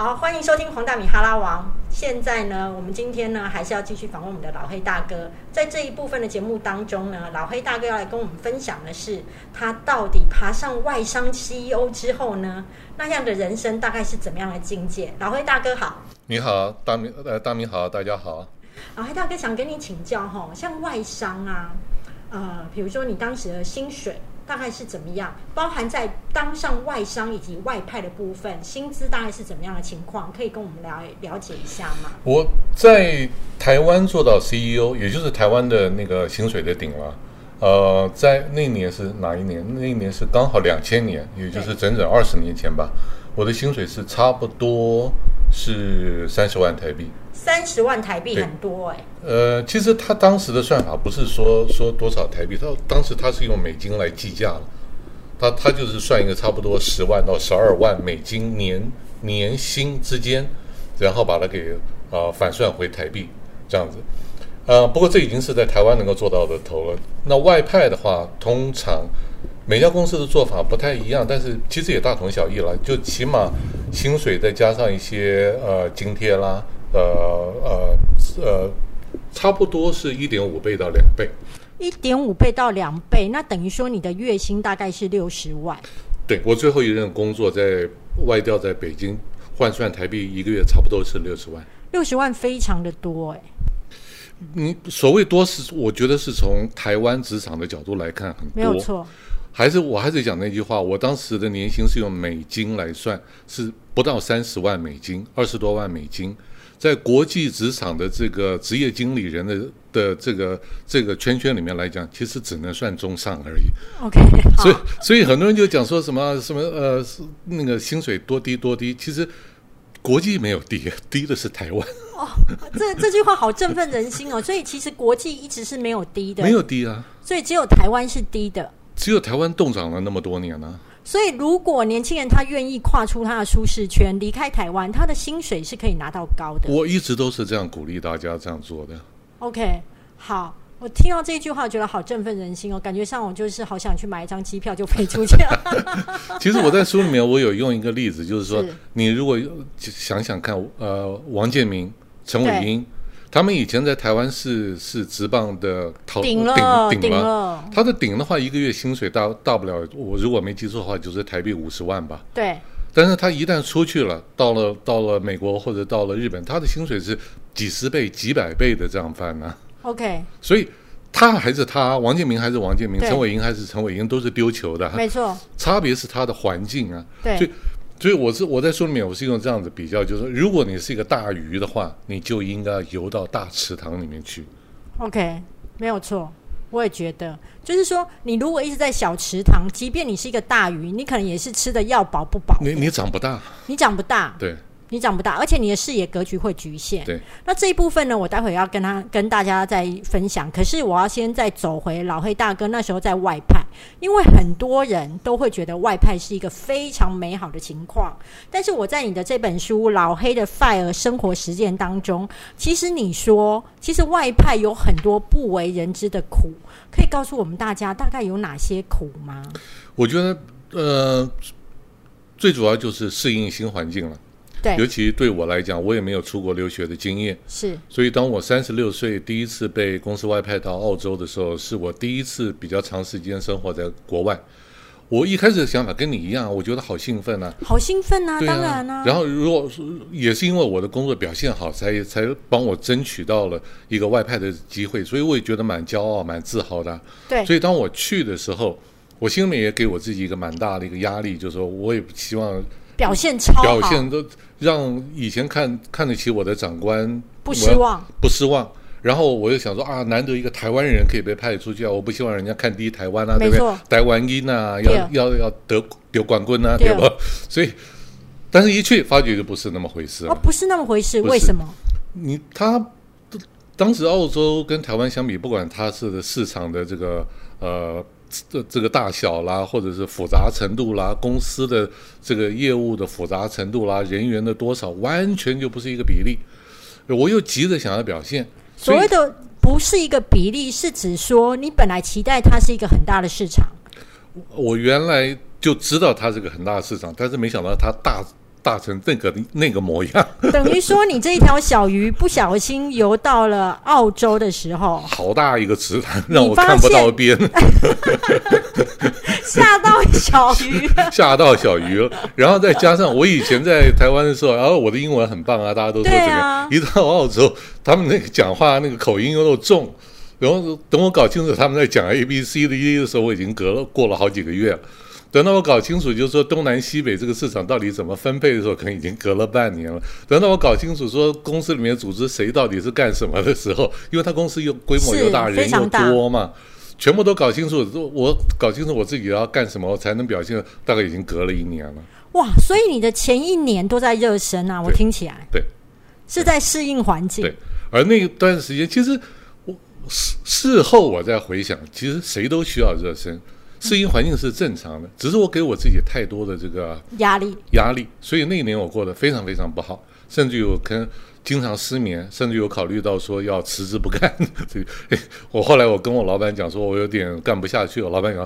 好，欢迎收听黄大米哈拉王。现在呢，我们今天呢还是要继续访问我们的老黑大哥。在这一部分的节目当中呢，老黑大哥要来跟我们分享的是，他到底爬上外商 CEO 之后呢，那样的人生大概是怎么样的境界？老黑大哥好，你好，大米呃，大米好，大家好。老黑大哥想跟你请教哈，像外商啊，呃，比如说你当时的薪水。大概是怎么样？包含在当上外商以及外派的部分，薪资大概是怎么样的情况？可以跟我们了了解一下吗？我在台湾做到 CEO，也就是台湾的那个薪水的顶了。呃，在那年是哪一年？那一年是刚好两千年，也就是整整二十年前吧。我的薪水是差不多是三十万台币。三十万台币很多哎。呃，其实他当时的算法不是说说多少台币，他当时他是用美金来计价了，他他就是算一个差不多十万到十二万美金年年薪之间，然后把它给啊反算回台币这样子。呃，不过这已经是在台湾能够做到的头了。那外派的话，通常每家公司的做法不太一样，但是其实也大同小异了，就起码薪水再加上一些呃津贴啦。呃呃呃，差不多是一点五倍到两倍，一点五倍到两倍，那等于说你的月薪大概是六十万。对我最后一任工作在外调，在北京换算台币一个月差不多是六十万。六十万非常的多哎。你所谓多是，我觉得是从台湾职场的角度来看很多，没有错。还是我还是讲那句话，我当时的年薪是用美金来算，是不到三十万美金，二十多万美金。在国际职场的这个职业经理人的的这个这个圈圈里面来讲，其实只能算中上而已。OK，所以所以很多人就讲说什么什么呃，那个薪水多低多低，其实国际没有低，低的是台湾。哦，这这句话好振奋人心哦！所以其实国际一直是没有低的，没有低啊。所以只有台湾是低的，只有台湾冻涨了那么多年呢。所以，如果年轻人他愿意跨出他的舒适圈，离开台湾，他的薪水是可以拿到高的。我一直都是这样鼓励大家这样做的。OK，好，我听到这句话，觉得好振奋人心哦，感觉上我就是好想去买一张机票就飞出去了。其实我在书里面我有用一个例子，就是说，你如果想想看，呃，王建民、陈伟英。他们以前在台湾是是职棒的顶顶顶了，他的顶的话，一个月薪水大大不了，我如果没记错的话，就是台币五十万吧。对。但是他一旦出去了，到了到了美国或者到了日本，他的薪水是几十倍、几百倍的这样翻呢。OK。所以他还是他，王建民还是王建民，陈伟英还是陈伟英，都是丢球的。没错。差别是他的环境啊。对。所以。所以我是我在书里面我是用这样子比较，就是说，如果你是一个大鱼的话，你就应该游到大池塘里面去。OK，没有错，我也觉得，就是说，你如果一直在小池塘，即便你是一个大鱼，你可能也是吃的要饱不饱。你你长不大，你长不大，对。你长不大，而且你的视野格局会局限。对，那这一部分呢，我待会要跟他跟大家再分享。可是我要先再走回老黑大哥那时候在外派，因为很多人都会觉得外派是一个非常美好的情况。但是我在你的这本书《老黑的 fire 生活实践》当中，其实你说，其实外派有很多不为人知的苦，可以告诉我们大家大概有哪些苦吗？我觉得，呃，最主要就是适应新环境了。尤其对我来讲，我也没有出国留学的经验，是。所以当我三十六岁第一次被公司外派到澳洲的时候，是我第一次比较长时间生活在国外。我一开始的想法跟你一样，我觉得好兴奋啊，好兴奋啊，当然啊。然后如果也是因为我的工作表现好，才才帮我争取到了一个外派的机会，所以我也觉得蛮骄傲、蛮自豪的。对。所以当我去的时候，我心里面也给我自己一个蛮大的一个压力，就是说我也不希望。表现超好，表现都让以前看看得起我的长官不失望，不失望。然后我又想说啊，难得一个台湾人可以被派出去啊，我不希望人家看低台湾啊，对不对？台湾音啊，要要要得丢冠军啊，对吧？所以，但是一去发觉就不是那么回事哦，不是那么回事，为什么？你他当时澳洲跟台湾相比，不管它是的市场的这个呃。这这个大小啦，或者是复杂程度啦，公司的这个业务的复杂程度啦，人员的多少，完全就不是一个比例。我又急着想要表现，所谓的不是一个比例，是指说你本来期待它是一个很大的市场。我原来就知道它是个很大的市场，但是没想到它大大成那个那个模样。等于说，你这一条小鱼不小心游到了澳洲的时候，好大一个池塘，让我看不到边，吓到小鱼了。吓到小鱼了。然后再加上我以前在台湾的时候，然后我的英文很棒啊，大家都说对怎么样？啊一到澳洲，他们那个讲话那个口音又重，然后等我搞清楚他们在讲 A B C 的 E 的时候，我已经隔了过了好几个月了。等到我搞清楚，就是说东南西北这个市场到底怎么分配的时候，可能已经隔了半年了。等到我搞清楚说公司里面组织谁到底是干什么的时候，因为他公司又规模又大，人又多嘛，全部都搞清楚，我搞清楚我自己要干什么，我才能表现，大概已经隔了一年了。哇，所以你的前一年都在热身啊，我听起来对是在适应环境对。而那段时间，其实我事事后我再回想，其实谁都需要热身，适应环境是正常的，只是我给我自己太多的这个压力。压力，所以那一年我过得非常非常不好，甚至有跟经常失眠，甚至有考虑到说要辞职不干。这个，哎我后来我跟我老板讲说，我有点干不下去了。老板讲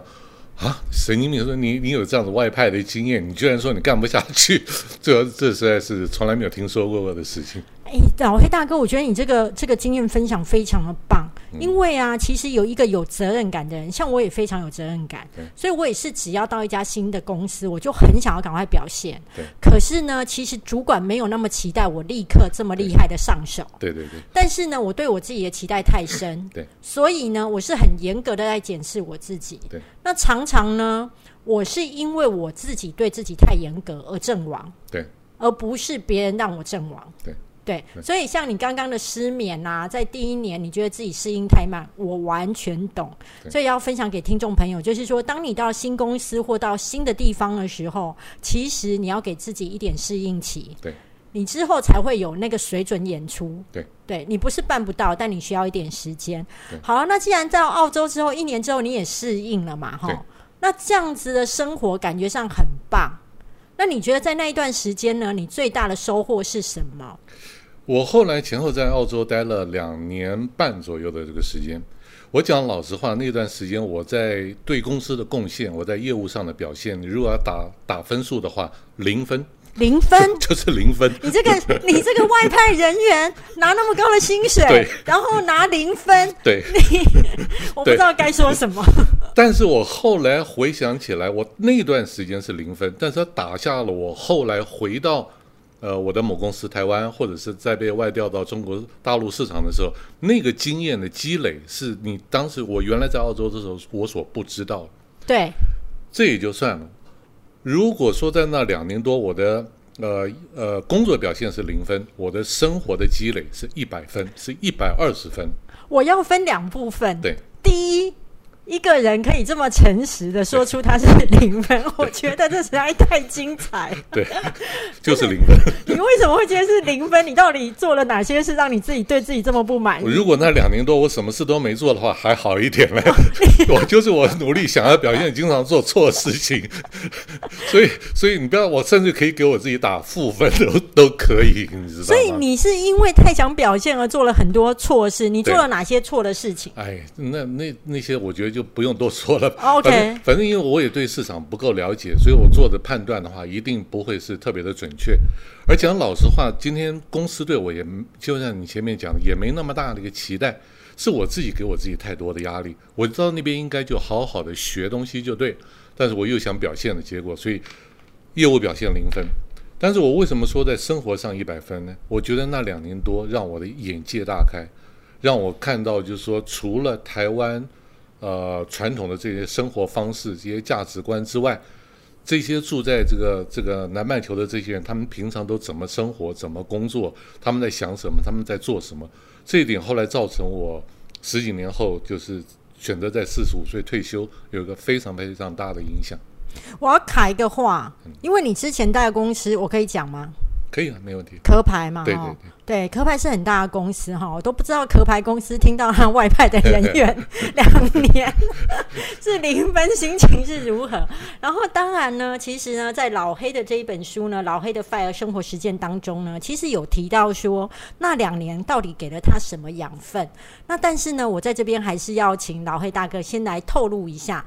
啊，神经病，说你你有这样子外派的经验，你居然说你干不下去，这这实在是从来没有听说过的事情。哎，老黑大哥，我觉得你这个这个经验分享非常的棒，嗯因为啊，其实有一个有责任感的人，像我也非常有责任感，所以我也是只要到一家新的公司，我就很想要赶快表现对。可是呢，其实主管没有那么期待我立刻这么厉害的上手，对对对但是呢，我对我自己的期待太深，对，所以呢，我是很严格的在检视我自己。对，那常常呢，我是因为我自己对自己太严格而阵亡，对，而不是别人让我阵亡。对。对，所以像你刚刚的失眠啊，在第一年你觉得自己适应太慢，我完全懂。所以要分享给听众朋友，就是说，当你到新公司或到新的地方的时候，其实你要给自己一点适应期。对，你之后才会有那个水准演出。对，对你不是办不到，但你需要一点时间对。好，那既然到澳洲之后，一年之后你也适应了嘛，哈，那这样子的生活感觉上很棒。那你觉得在那一段时间呢，你最大的收获是什么？我后来前后在澳洲待了两年半左右的这个时间。我讲老实话，那段时间我在对公司的贡献，我在业务上的表现，你如果要打打分数的话，零分，零分。就是零分。你这个你这个外派人员拿那么高的薪水对，然后拿零分，对，你 我不知道该说什么。但是我后来回想起来，我那段时间是零分，但是他打下了我后来回到呃我的某公司台湾，或者是在被外调到中国大陆市场的时候，那个经验的积累，是你当时我原来在澳洲的时候我所不知道的。对，这也就算了。如果说在那两年多，我的呃呃工作表现是零分，我的生活的积累是一百分，是一百二十分。我要分两部分。对，第一，一个人可以这么诚实的说出他是零分，我觉得这实在太精彩了。对，就是零分。你为什么会觉得是零分？你到底做了哪些事让你自己对自己这么不满意？如果那两年多我什么事都没做的话，还好一点嘞。我就是我努力想要表现，经常做错事情，所以所以你不要，我甚至可以给我自己打负分都都可以，你知道吗？所以你是因为太想表现而做了很多错事。你做了哪些错的事情？哎，那那那些我觉得就不用多说了。OK 反正反正因为我也对市场不够了解，所以我做的判断的话，一定不会是特别的准确。而讲老实话，今天公司对我也就像你前面讲的，也没那么大的一个期待，是我自己给我自己太多的压力。我知道那边应该就好好的学东西就对，但是我又想表现的结果，所以业务表现零分。但是我为什么说在生活上一百分呢？我觉得那两年多让我的眼界大开，让我看到就是说，除了台湾呃传统的这些生活方式、这些价值观之外，这些住在这个这个南半球的这些人，他们平常都怎么生活、怎么工作，他们在想什么，他们在做什么，这一点后来造成我十几年后就是选择在四十五岁退休，有一个非常非常大的影响。我要卡一个话，因为你之前待的公司，我可以讲吗？可以啊，没问题。壳牌嘛，对哈对对，壳牌是很大的公司哈，我都不知道壳牌公司听到他外派的人员 两年 是零分，心情是如何。然后当然呢，其实呢，在老黑的这一本书呢，《老黑的 FIRE 生活实践》当中呢，其实有提到说那两年到底给了他什么养分。那但是呢，我在这边还是要请老黑大哥先来透露一下。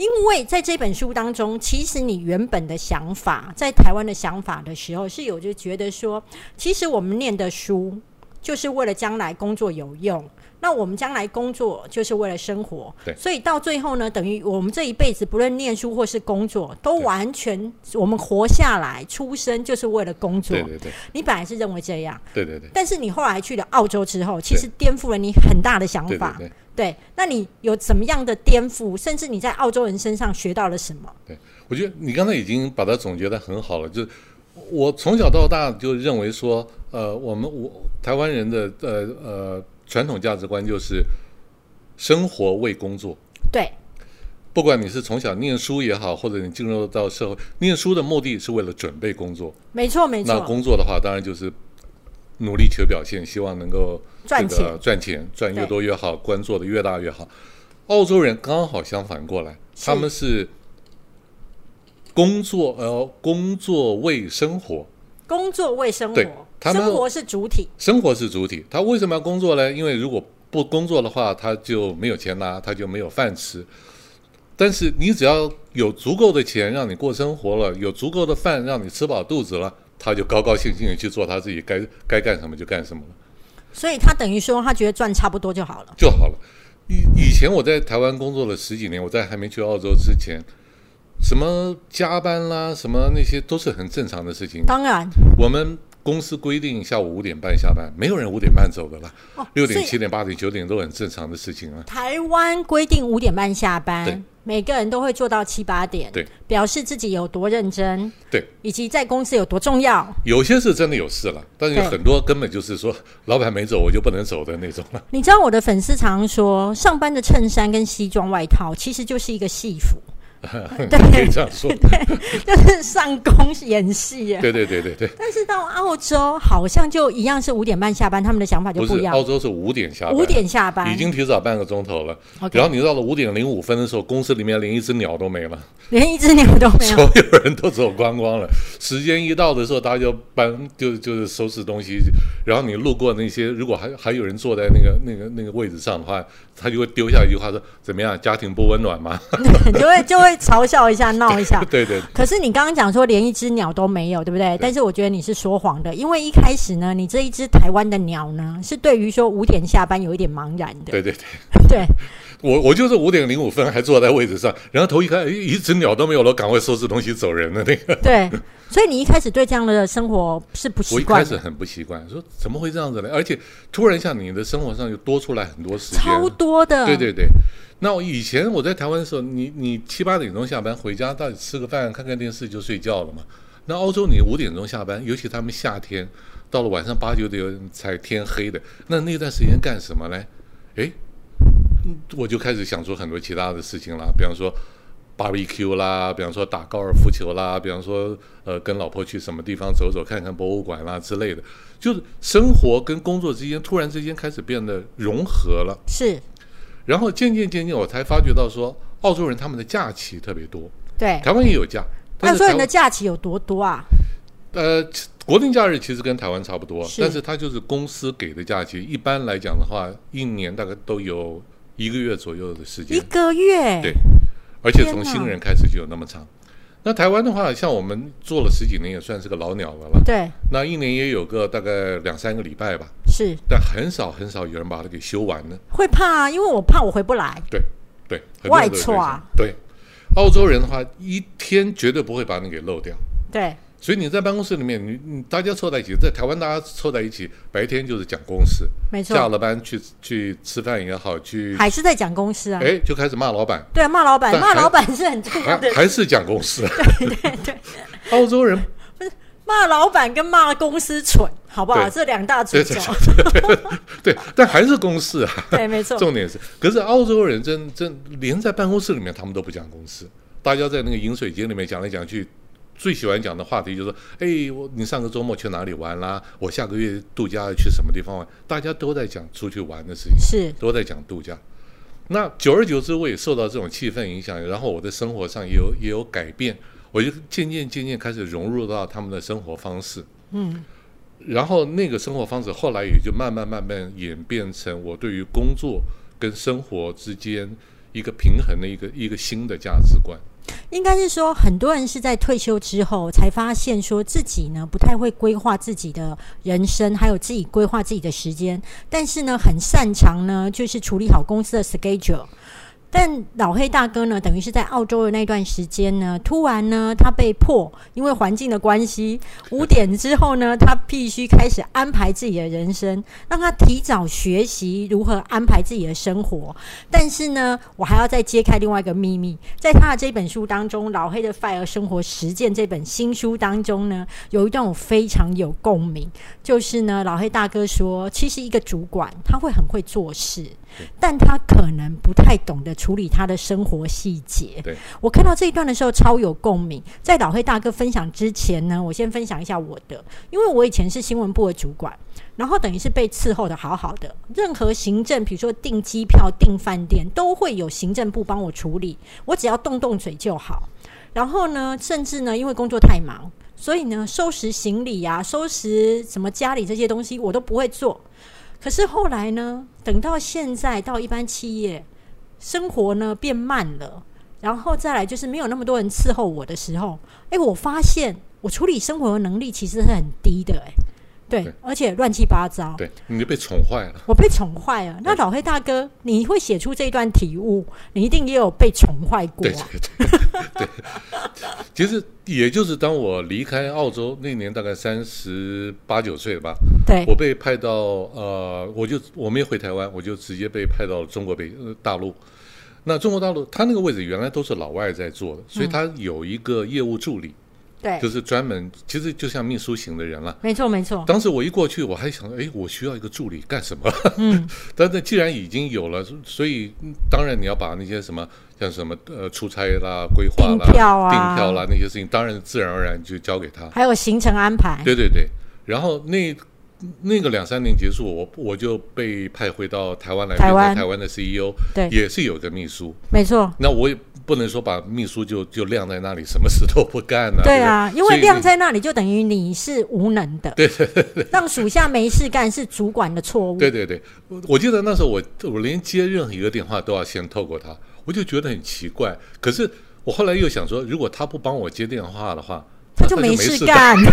因为在这本书当中，其实你原本的想法，在台湾的想法的时候，是有就觉得说，其实我们念的书就是为了将来工作有用。那我们将来工作就是为了生活，对所以到最后呢，等于我们这一辈子不论念书或是工作，都完全我们活下来、出生就是为了工作对。对对你本来是认为这样，对对对但是你后来去了澳洲之后，其实颠覆了你很大的想法。对对对。对，那你有怎么样的颠覆？甚至你在澳洲人身上学到了什么？对我觉得你刚才已经把它总结的很好了，就是我从小到大就认为说，呃，我们我台湾人的呃呃传统价值观就是生活为工作。对，不管你是从小念书也好，或者你进入到社会，念书的目的是为了准备工作。没错，没错那，工作的话，当然就是努力求表现，希望能够赚钱赚钱，赚越多越好，官做的越大越好。澳洲人刚好相反过来，他们是工作呃工作为生活，工作为生对活，他们生活是主体。生活是主体。他为什么要工作呢？因为如果不工作的话，他就没有钱拿，他就没有饭吃。但是你只要有足够的钱让你过生活了，有足够的饭让你吃饱肚子了，他就高高兴兴的去做他自己该该干什么就干什么了。所以他等于说，他觉得赚差不多就好了。就好了。以以前我在台湾工作了十几年，我在还没去澳洲之前，什么加班啦，什么那些都是很正常的事情。当然，我们公司规定下午五点半下班，没有人五点半走的啦，哦，六点、七点、八点、九点都很正常的事情啊。台湾规定五点半下对班，每个人都会做到七八点，对，表示自己有多认真，对，以及在公司有多重要。有些是真的有事了，但是有很多根本就是说老板没走我就不能走的那种了。你知道我的粉丝常说，上班的衬衫跟西装外套其实就是一个戏服，可以这样说。对就是上工演戏耶。对对对对对，但是到澳洲好像就一样是五点半下班，他们的想法就不不一样澳。洲是五点下班，五点下班，已经提早半个钟头了。然后你到了五点零五分的时候，公司里面连一只鸟都没了。连一只鸟都没有所。有人都走光光了。时间一到的时候，大家就搬就就是收拾东西，然后你路过那些，如果还还有人坐在那个那个那个位置上的话，他就会丢下一句话说：“怎么样，家庭不温暖吗 就会就会嘲笑一下、闹一下？”。对对可是你刚刚讲说连一只鸟都没有，对不对？但是我觉得你是说谎的，因为一开始呢，你这一只台湾的鸟呢，是对于说五点下班有一点茫然的。对对对，对 我我就是五点零五分还坐在位置上，然后头一看，哎，一只鸟都没有了，赶快收拾东西走人的那个。对，所以你一开始对这样的生活是不习惯我，一开始很不习惯，说怎么会这样子呢？而且突然一下，你的生活上又多出来很多时间，超多的。对对对，那我以前我在台湾的时候，你你七八点钟下班回家，到底吃个饭、看看电视就睡觉了嘛。那澳洲你五点钟下班，尤其他们夏天到了晚上八九点才天黑的，那那段时间干什么呢？诶，嗯我就开始想出很多其他的事情了，比方说 barbecue 啦，比方说打高尔夫球啦，比方说呃跟老婆去什么地方走走，看看博物馆啦之类的，就是生活跟工作之间突然之间开始变得融合了。是，然后渐渐渐渐，我才发觉到说，澳洲人他们的假期特别多，对。台湾也有假，但澳洲人的假期有多多啊？呃国定假日其实跟台湾差不多，是但是它就是公司给的假期。一般来讲的话，一年大概都有一个月左右的时间一，个月。对而且从新人开始就有那么长。那台湾的话，像我们做了十几年，也算是个老鸟了吧。对，那一年也有个大概两三个礼拜吧，是但很少很少有人把它给修完呢。会怕啊，因为我怕我回不来。对，对外人都有这样窜对，澳洲人的话，一天绝对不会把你给漏掉。对，所以你在办公室里面，你你大家凑在一起，在台湾大家凑在一起，白天就是讲公司，没错下，了班去去吃饭也好，去还是在讲公司啊。哎就开始骂老板，对，骂老板，骂老板是很重要还的。还是讲公事。对对对，澳洲人不是骂老板跟骂公司蠢，好不好？这两大主对轴对。对，但还是公司啊。对，没错。重点是，可是澳洲人真真连在办公室里面，他们都不讲公司，大家在那个饮水间里面讲来讲去。最喜欢讲的话题就是说，哎，我你上个周末去哪里玩啦？我下个月度假要去什么地方玩？大家都在讲出去玩的事情，是都在讲度假。那久而久之，我也受到这种气氛影响，然后我的生活上也有也有改变，我就渐渐渐渐开始融入到他们的生活方式。嗯，然后那个生活方式后来也就慢慢慢慢演变成我对于工作跟生活之间一个平衡的一个一个新的价值观。应该是说，很多人是在退休之后才发现，说自己呢不太会规划自己的人生，还有自己规划自己的时间，但是呢很擅长呢，就是处理好公司的 schedule。但老黑大哥呢，等于是在澳洲的那段时间呢，突然呢，他被迫因为环境的关系，五点之后呢，他必须开始安排自己的人生，让他提早学习如何安排自己的生活。但是呢，我还要再揭开另外一个秘密，在他的这本书当中，《老黑的 Fire 生活实践》这本新书当中呢，有一段我非常有共鸣，就是呢，老黑大哥说，其实一个主管他会很会做事。但他可能不太懂得处理他的生活细节。对我看到这一段的时候超有共鸣。在老黑大哥分享之前呢，我先分享一下我的，因为我以前是新闻部的主管，然后等于是被伺候的好好的，任何行政，比如说订机票、订饭店，都会有行政部帮我处理，我只要动动嘴就好。然后呢，甚至呢，因为工作太忙，所以呢，收拾行李呀、收拾什么家里这些东西，我都不会做。可是后来呢？等到现在到一般企业，生活呢变慢了，然后再来就是没有那么多人伺候我的时候，哎，我发现我处理生活的能力其实是很低的，哎，对，而且乱七八糟，对，你就被宠坏了，我被宠坏了。那老黑大哥，你会写出这一段体悟，你一定也有被宠坏过，对对 对。其实也就是当我离开澳洲那年，大概三十八九岁吧。对，我被派到呃，我就我没回台湾，我就直接被派到中国北大陆。那中国大陆，他那个位置原来都是老外在做的，所以他有一个业务助理。对，就是专门，其实就像秘书型的人了。没错，没错。当时我一过去，我还想，哎，我需要一个助理干什么？嗯，但是既然已经有了，所以当然你要把那些什么，像什么呃出差啦、规划啦、订票啊、订票啦那些事情，当然自然而然就交给他。还有行程安排。对对对，然后那那个两三年结束，我我就被派回到台湾来，台湾台湾的 CEO，对，也是有个秘书。没错。那我也。不能说把秘书就就晾在那里，什么事都不干呢？对啊，因为晾在那里就等于你是无能的。对 对对，让属下没事干是主管的错误。对对对，我记得那时候我我连接任何一个电话都要先透过他，我就觉得很奇怪。可是我后来又想说，如果他不帮我接电话的话。他就没事干，就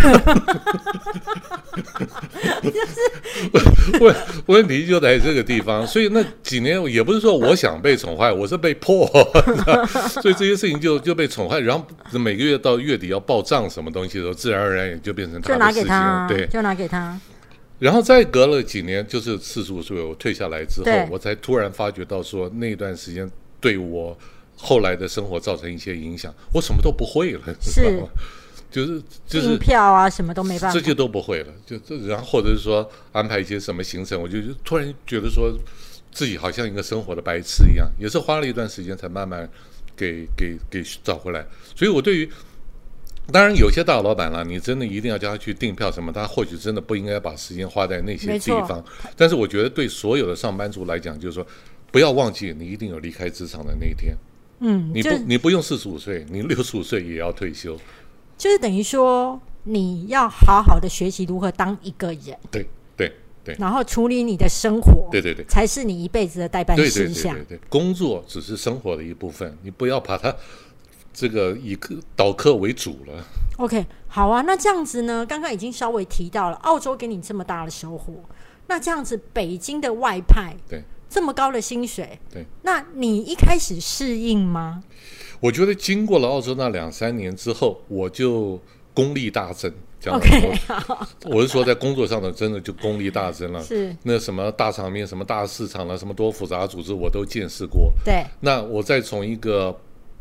是问问题就在这个地方，所以那几年也不是说我想被宠坏，我是被迫，所以这些事情就就被宠坏，然后每个月到月底要报账什么东西的时候，自然而然也就变成他的事情了，对，就拿给他。然后再隔了几年，就是四十五岁我退下来之后，我才突然发觉到说那段时间对我后来的生活造成一些影响，我什么都不会了，知道吗？就是就是票啊，什么都没办法，这些都不会了。就这，然后或者是说安排一些什么行程，我就突然觉得说自己好像一个生活的白痴一样，也是花了一段时间才慢慢给给给找回来。所以我对于当然有些大老板了，你真的一定要叫他去订票什么，他或许真的不应该把时间花在那些地方。但是我觉得对所有的上班族来讲，就是说不要忘记，你一定有离开职场的那一天。嗯，你不你不用四十五岁，你六十五岁也要退休。就是等于说，你要好好的学习如何当一个人，对对对，然后处理你的生活，对对对，才是你一辈子的代办事项。对对对对，工作只是生活的一部分，你不要把它这个以客导客为主了。OK，好啊，那这样子呢？刚刚已经稍微提到了，澳洲给你这么大的收获，那这样子北京的外派，对，这么高的薪水，对，那你一开始适应吗？我觉得经过了澳洲那两三年之后，我就功力大增。这样，OK，我是说在工作上的真的就功力大增了。是那什么大场面、什么大市场了、什么多复杂组织，我都见识过。对。那我再从一个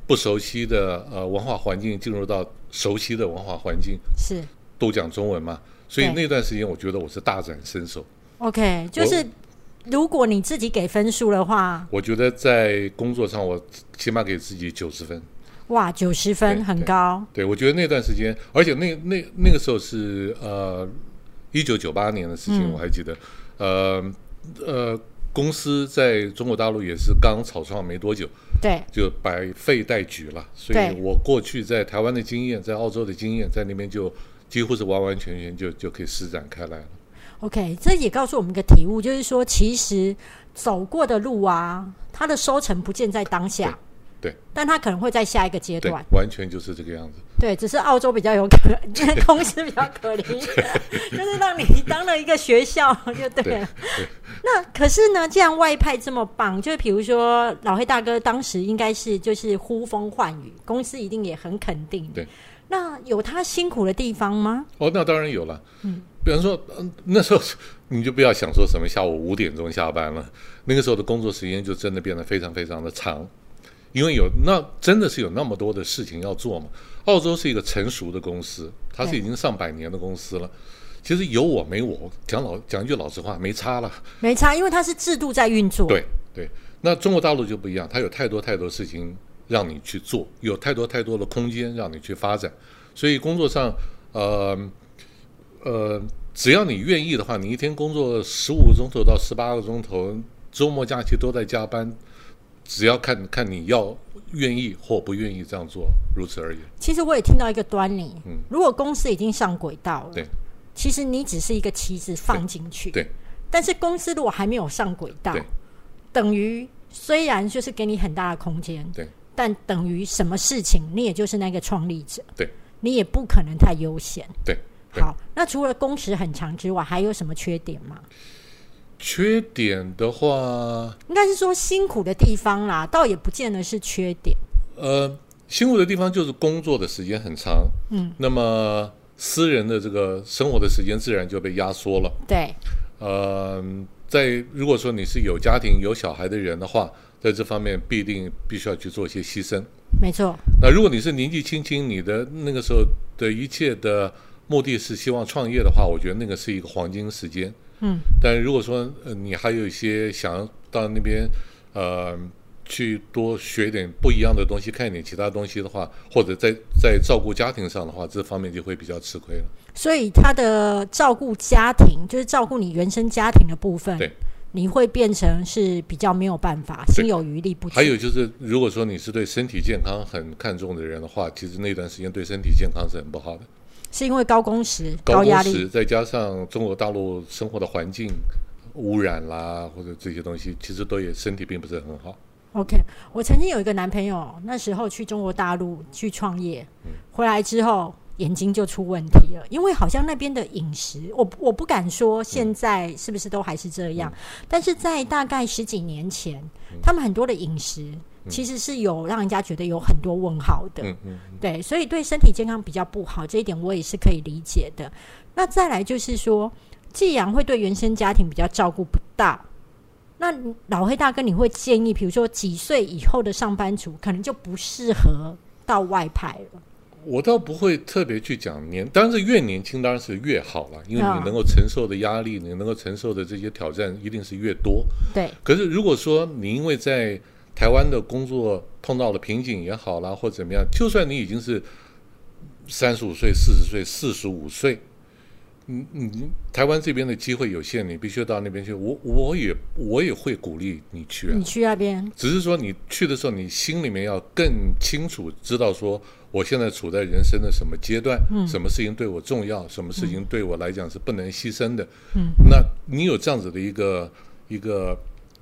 不熟悉的呃文化环境进入到熟悉的文化环境，是都讲中文嘛？所以那段时间，我觉得我是大展身手。OK，就是。如果你自己给分数的话，我觉得在工作上我起码给自己九十分。哇，九十分很高。对，我觉得那段时间，而且那那那个时候是呃一九九八年的事情，我还记得。呃呃，公司在中国大陆也是刚草创没多久，对，就百废待举了。所以我过去在台湾的经验，在澳洲的经验，在那边就几乎是完完全全就就可以施展开来了。OK，这也告诉我们一个体悟，就是说，其实走过的路啊，它的收成不见在当下，对，但他可能会在下一个阶段，，完全就是这个样子。对，只是澳洲比较有可，公司比较可怜就是让你当了一个学校就对对了。对，那可是呢，既然外派这么棒，就是比如说老黑大哥当时应该是就是呼风唤雨，公司一定也很肯定。对，那有他辛苦的地方吗？哦，那当然有了。嗯，比方说，嗯，那时候你就不要想说什么下午五点钟下班了，那个时候的工作时间就真的变得非常非常的长，因为有那真的是有那么多的事情要做嘛。澳洲是一个成熟的公司，它是已经上百年的公司了。其实有我没我，讲老讲一句老实话，没差了。没差，因为它是制度在运作。对对，那中国大陆就不一样，它有太多太多事情让你去做，有太多太多的空间让你去发展，所以工作上，呃呃，只要你愿意的话，你一天工作十五个钟头到十八个钟头，周末假期都在加班，只要看看你要愿意或不愿意这样做，如此而已。其实我也听到一个端倪，嗯如果公司已经上轨道了，对其实你只是一个棋子放进去，对但是公司如果还没有上轨道对，等于虽然就是给你很大的空间，对但等于什么事情你也就是那个创立者，对你也不可能太悠闲。对。对好，那除了工时很长之外，还有什么缺点吗？缺点的话，应该是说辛苦的地方啦，倒也不见得是缺点。呃，辛苦的地方就是工作的时间很长，嗯，那么私人的这个生活的时间自然就被压缩了。对，呃，在如果说你是有家庭有小孩的人的话，在这方面必定必须要去做一些牺牲。没错，那如果你是年纪轻轻，你的那个时候的一切的目的是希望创业的话，我觉得那个是一个黄金时间。嗯，但如果说呃你还有一些想要到那边呃去多学点不一样的东西，看一点其他东西的话，或者在在照顾家庭上的话，这方面就会比较吃亏了。所以他的照顾家庭，就是照顾你原生家庭的部分，对，你会变成是比较没有办法，心有余力不足。还有就是，如果说你是对身体健康很看重的人的话，其实那段时间对身体健康是很不好的。是因为高工时、高压力，再加上中国大陆生活的环境污染啦，或者这些东西，其实都也身体并不是很好。OK，我曾经有一个男朋友，那时候去中国大陆去创业，回来之后眼睛就出问题了，因为好像那边的饮食，我我不敢说现在是不是都还是这样，但是在大概十几年前，他们很多的饮食其实是有让人家觉得有很多问号的，嗯嗯，对，所以对身体健康比较不好，这一点我也是可以理解的。那再来就是说，既然会对原生家庭比较照顾不到，那老黑大哥你会建议，比如说几岁以后的上班族可能就不适合到外派了。我倒不会特别去讲年，当然是越年轻当然是越好了，因为啊你能够承受的压力，你能够承受的这些挑战一定是越多。对，可是如果说你因为在台湾的工作碰到了瓶颈也好啦，或怎么样，就算你已经是三十五岁、四十岁、四十五岁，你你，台湾这边的机会有限，你必须到那边去。我我也我也会鼓励你去啊你，去那边，只是说你去的时候，你心里面要更清楚知道说，我现在处在人生的什么阶段，什么事情对我重要，什么事情对我来讲是不能牺牲的。嗯，那你有这样子的一个一个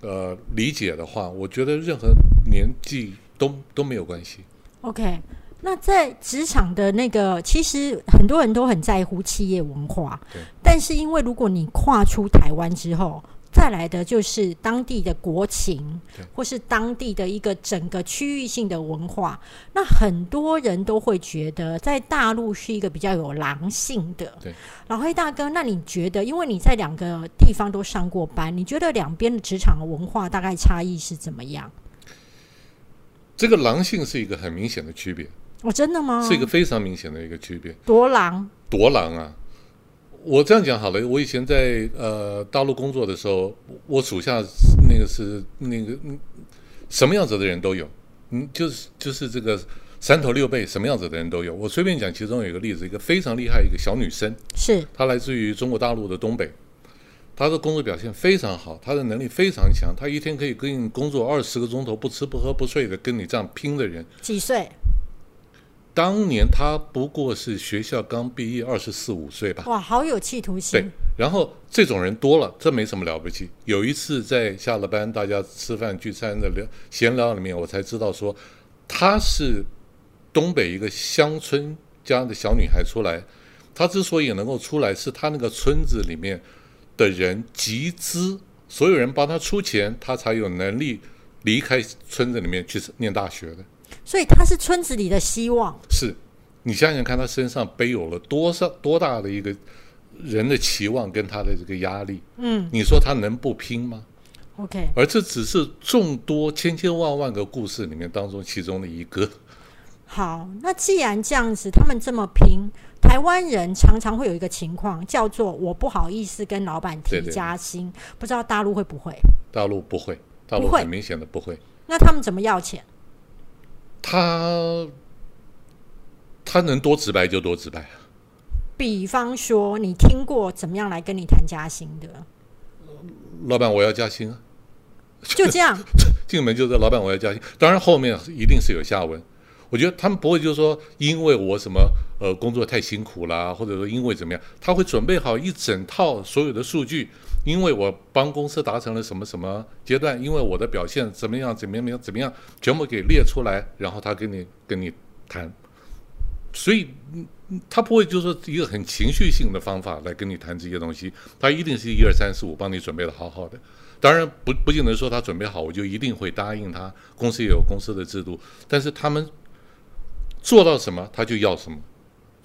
呃理解的话，我觉得任何年纪都都没有关系。OK。那在职场的那个，其实很多人都很在乎企业文化对，但是因为如果你跨出台湾之后，再来的就是当地的国情，或是当地的一个整个区域性的文化。那很多人都会觉得，在大陆是一个比较有狼性的。对，老黑大哥，那你觉得，因为你在两个地方都上过班，你觉得两边的职场文化大概差异是怎么样？这个狼性是一个很明显的区别，哦，真的吗？是一个非常明显的一个区别。多狼，多狼啊！我这样讲好了，我以前在呃大陆工作的时候，我属下那个是那个嗯什么样子的人都有，嗯，就是就是这个三头六臂，什么样子的人都有。我随便讲，其中有一个例子，一个非常厉害一个小女生，是她来自于中国大陆的东北，她的工作表现非常好，她的能力非常强，她一天可以跟你工作二十个钟头，不吃不喝不睡的跟你这样拼的人，几岁？当年他不过是学校刚毕业，二十四五岁吧。哇，好有企图对心。，然后这种人多了，这没什么了不起。有一次在下了班，大家吃饭聚餐的聊闲聊里面，我才知道说，她是东北一个乡村家的小女孩出来。她之所以能够出来，是她那个村子里面的人集资，所有人帮她出钱，她才有能力离开村子里面去念大学的。所以他是村子里的希望。是你想想看，他身上背有了多少多大的一个人的期望跟他的这个压力，嗯你说他能不拼吗？，OK，而这只是众多千千万万个故事里面当中其中的一个。好，那既然这样子，他们这么拼，台湾人常常会有一个情况叫做我不好意思跟老板提对对对加薪，不知道大陆会不会？大陆不会，大陆很明显的不会。那他们怎么要钱？他他能多直白就多直白啊。比方说，你听过怎么样来跟你谈加薪的？老板，我要加薪啊！就这样，进门就是老板，我要加薪。当然后面一定是有下文。我觉得他们不会就是说，因为我什么呃工作太辛苦啦，或者说因为怎么样，他会准备好一整套所有的数据，因为我帮公司达成了什么什么阶段，因为我的表现怎么样怎么样怎么样，全部给列出来，然后他跟你跟你谈。所以他不会就是说一个很情绪性的方法来跟你谈这些东西，他一定是一二三四五帮你准备的好好的。当然不不见得说他准备好，我就一定会答应他。公司也有公司的制度，但是他们做到什么他就要什么，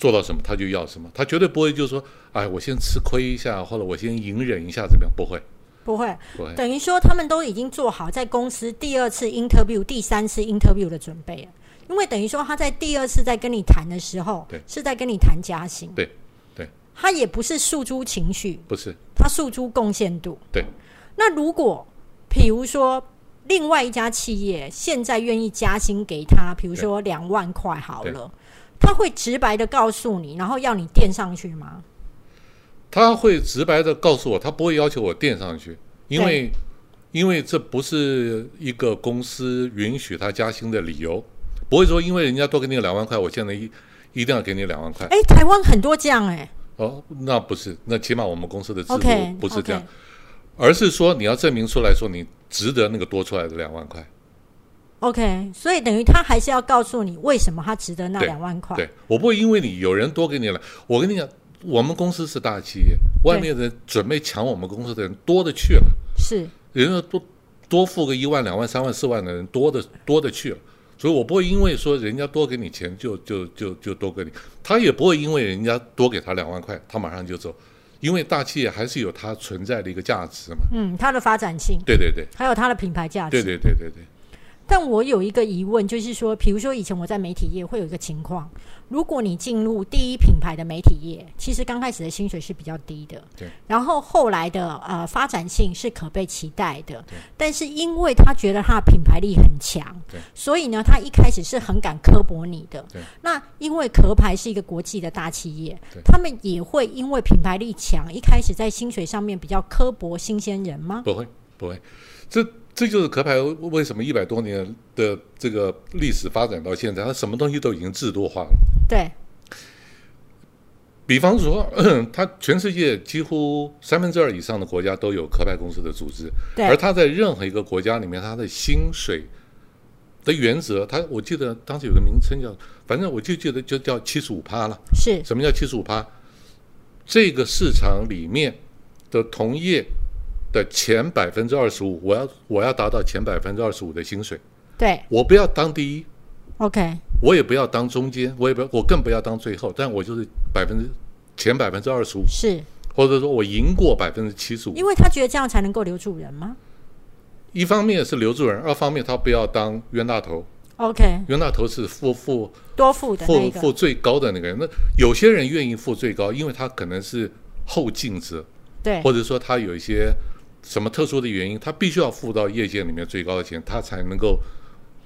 做到什么他就要什么，他绝对不会就是说，哎，我先吃亏一下，或者我先隐忍一下怎么样？不会，不会。等于说他们都已经做好在公司第二次 interview、第三次 interview 的准备了。因为等于说他在第二次在跟你谈的时候对，是在跟你谈加薪，对对，他也不是诉诸情绪，不是，他诉诸贡献度。对，那如果比如说另外一家企业现在愿意加薪给他，比如说两万块好了，他会直白的告诉你，然后要你垫上去吗？他会直白的告诉我，他不会要求我垫上去，因为因为这不是一个公司允许他加薪的理由，不会说因为人家多给你两万块，我现在一一定要给你两万块。哎，台湾很多这样哎、哦，那不是，那起码我们公司的制度不是这样而是说你要证明出来说你值得那个多出来的两万块。OK，所以等于他还是要告诉你为什么他值得那两万块。对我不会因为你有人多给你了，我跟你讲，我们公司是大企业，外面的人准备抢我们公司的人多的去了，是人家多多付个一万、两万、三万、四万的人多的多的去了。所以我不会因为说人家多给你钱就就就就多给你，他也不会因为人家多给他两万块，他马上就走，因为大企业还是有它存在的一个价值嘛。嗯，它的发展性，对对对还有它的品牌价值。对对对对对。但我有一个疑问，就是说，比如说以前我在媒体业会有一个情况，如果你进入第一品牌的媒体业，其实刚开始的薪水是比较低的，对。然后后来的呃发展性是可被期待的，但是因为他觉得他的品牌力很强对，所以呢，他一开始是很敢刻薄你的对。那因为壳牌是一个国际的大企业对，他们也会因为品牌力强，一开始在薪水上面比较刻薄新鲜人吗？不会，不会，这这就是壳牌为什么一百多年的这个历史发展到现在，它什么东西都已经制度化了。对，比方说，它全世界几乎三分之二以上的国家都有壳牌公司的组织，而它在任何一个国家里面，它的薪水的原则，它我记得当时有个名称叫，反正我就记得就叫七十五趴了。是什么叫七十五趴？这个市场里面的同业的前百分之二十五，我要我要达到前百分之二十五的薪水，对。我不要当第一，，OK，我也不要当中间，我也不要，我更不要当最后，但我就是百分之前百分之二十五，是。或者说我赢过百分之七十五。因为他觉得这样才能够留住人吗？一方面是留住人，二方面他不要当冤大头，？OK，冤大头是付付多付的那付付最高的那个人。那有些人愿意付最高，因为他可能是后进者，对。或者说他有一些什么特殊的原因，他必须要付到业界里面最高的钱，他才能够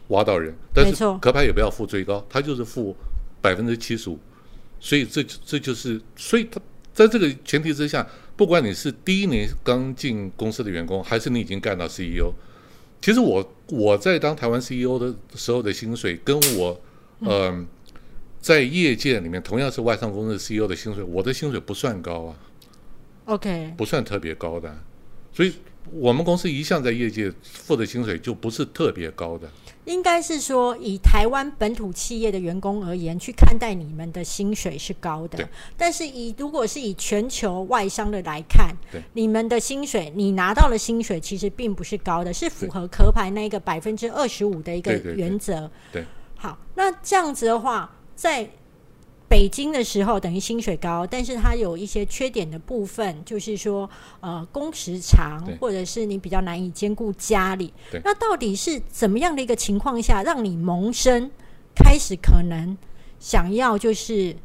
挖到人。但是壳牌也不要付最高，他就是付百分之七十五，所以这这就是，所以他在这个前提之下，不管你是第一年刚进公司的员工，还是你已经干到 CEO，其实我我在当台湾 CEO 的时候的薪水，跟我嗯、在业界里面，同样是外商公司 CEO 的薪水，我的薪水不算高啊，OK，不算特别高的，所以我们公司一向在业界付的薪水就不是特别高的。应该是说以台湾本土企业的员工而言，去看待你们的薪水是高的对。但是以如果是以全球外商的来看对，你们的薪水，你拿到的薪水其实并不是高的，是符合壳牌那个百分之二十五的一个对对对原则。对好，那这样子的话，在北京的时候等于薪水高，但是它有一些缺点的部分，就是说呃工时长，或者是你比较难以兼顾家里对。那到底是怎么样的一个情况下，让你萌生开始可能想要就是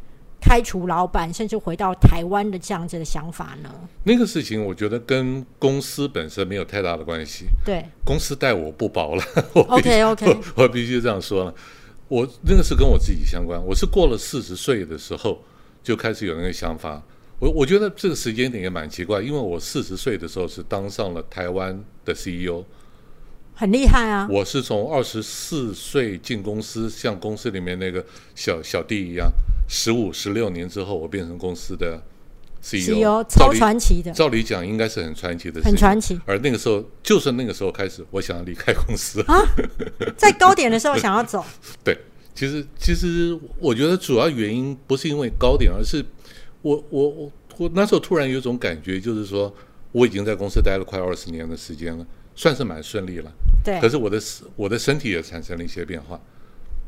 开除老板，甚至回到台湾的这样子的想法呢？那个事情，我觉得跟公司本身没有太大的关系。对公司待我不薄了，，OK OK，我 我必须这样说了。我那个是跟我自己相关，我是过了四十岁的时候就开始有那个想法。我我觉得这个时间点也蛮奇怪，因为我四十岁的时候是当上了台湾的 CEO，很厉害啊！我是从二十四岁进公司，像公司里面那个小小弟一样，十五十六年之后我变成公司的 CEO，, 超传奇的，照理讲应该是很传奇的很传奇而那个时候，就是那个时候开始，我想要离开公司。啊！在高点的时候想要走，对，其实其实我觉得主要原因不是因为高点，而是我我我我那时候突然有种感觉，就是说我已经在公司待了快二十年的时间了，算是蛮顺利了。对可，是我的我的身体也产生了一些变化，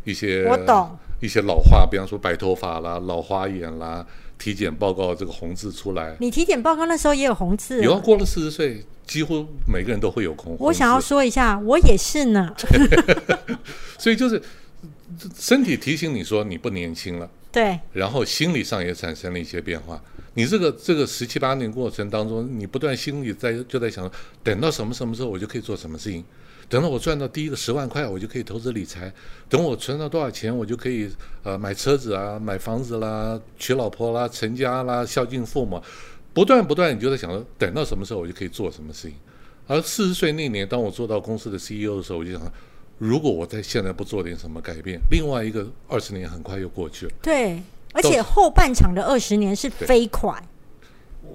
一些我懂，一些老化，比方说白头发啦、老花眼啦，体检报告这个红字出来。你体检报告那时候也有红字有啊，啊。过了四十岁，几乎每个人都会有红。我想要说一下，我也是呢。所以就是身体提醒你说你不年轻了。对，然后心理上也产生了一些变化。你这个这个十七八年过程当中，你不断心里在就在想，等到什么什么时候我就可以做什么事情，等到我赚到第一个十万块，我就可以投资理财，等我存到多少钱，我就可以呃买车子啊、买房子啦、娶老婆啦、成家啦、孝敬父母，不断不断，你就在想着，等到什么时候我就可以做什么事情。而四十岁那年，当我做到公司的 CEO 的时候，我就想，如果我在现在不做点什么改变，另外一个二十年很快又过去了。对，而且后半场的二十年是飞快。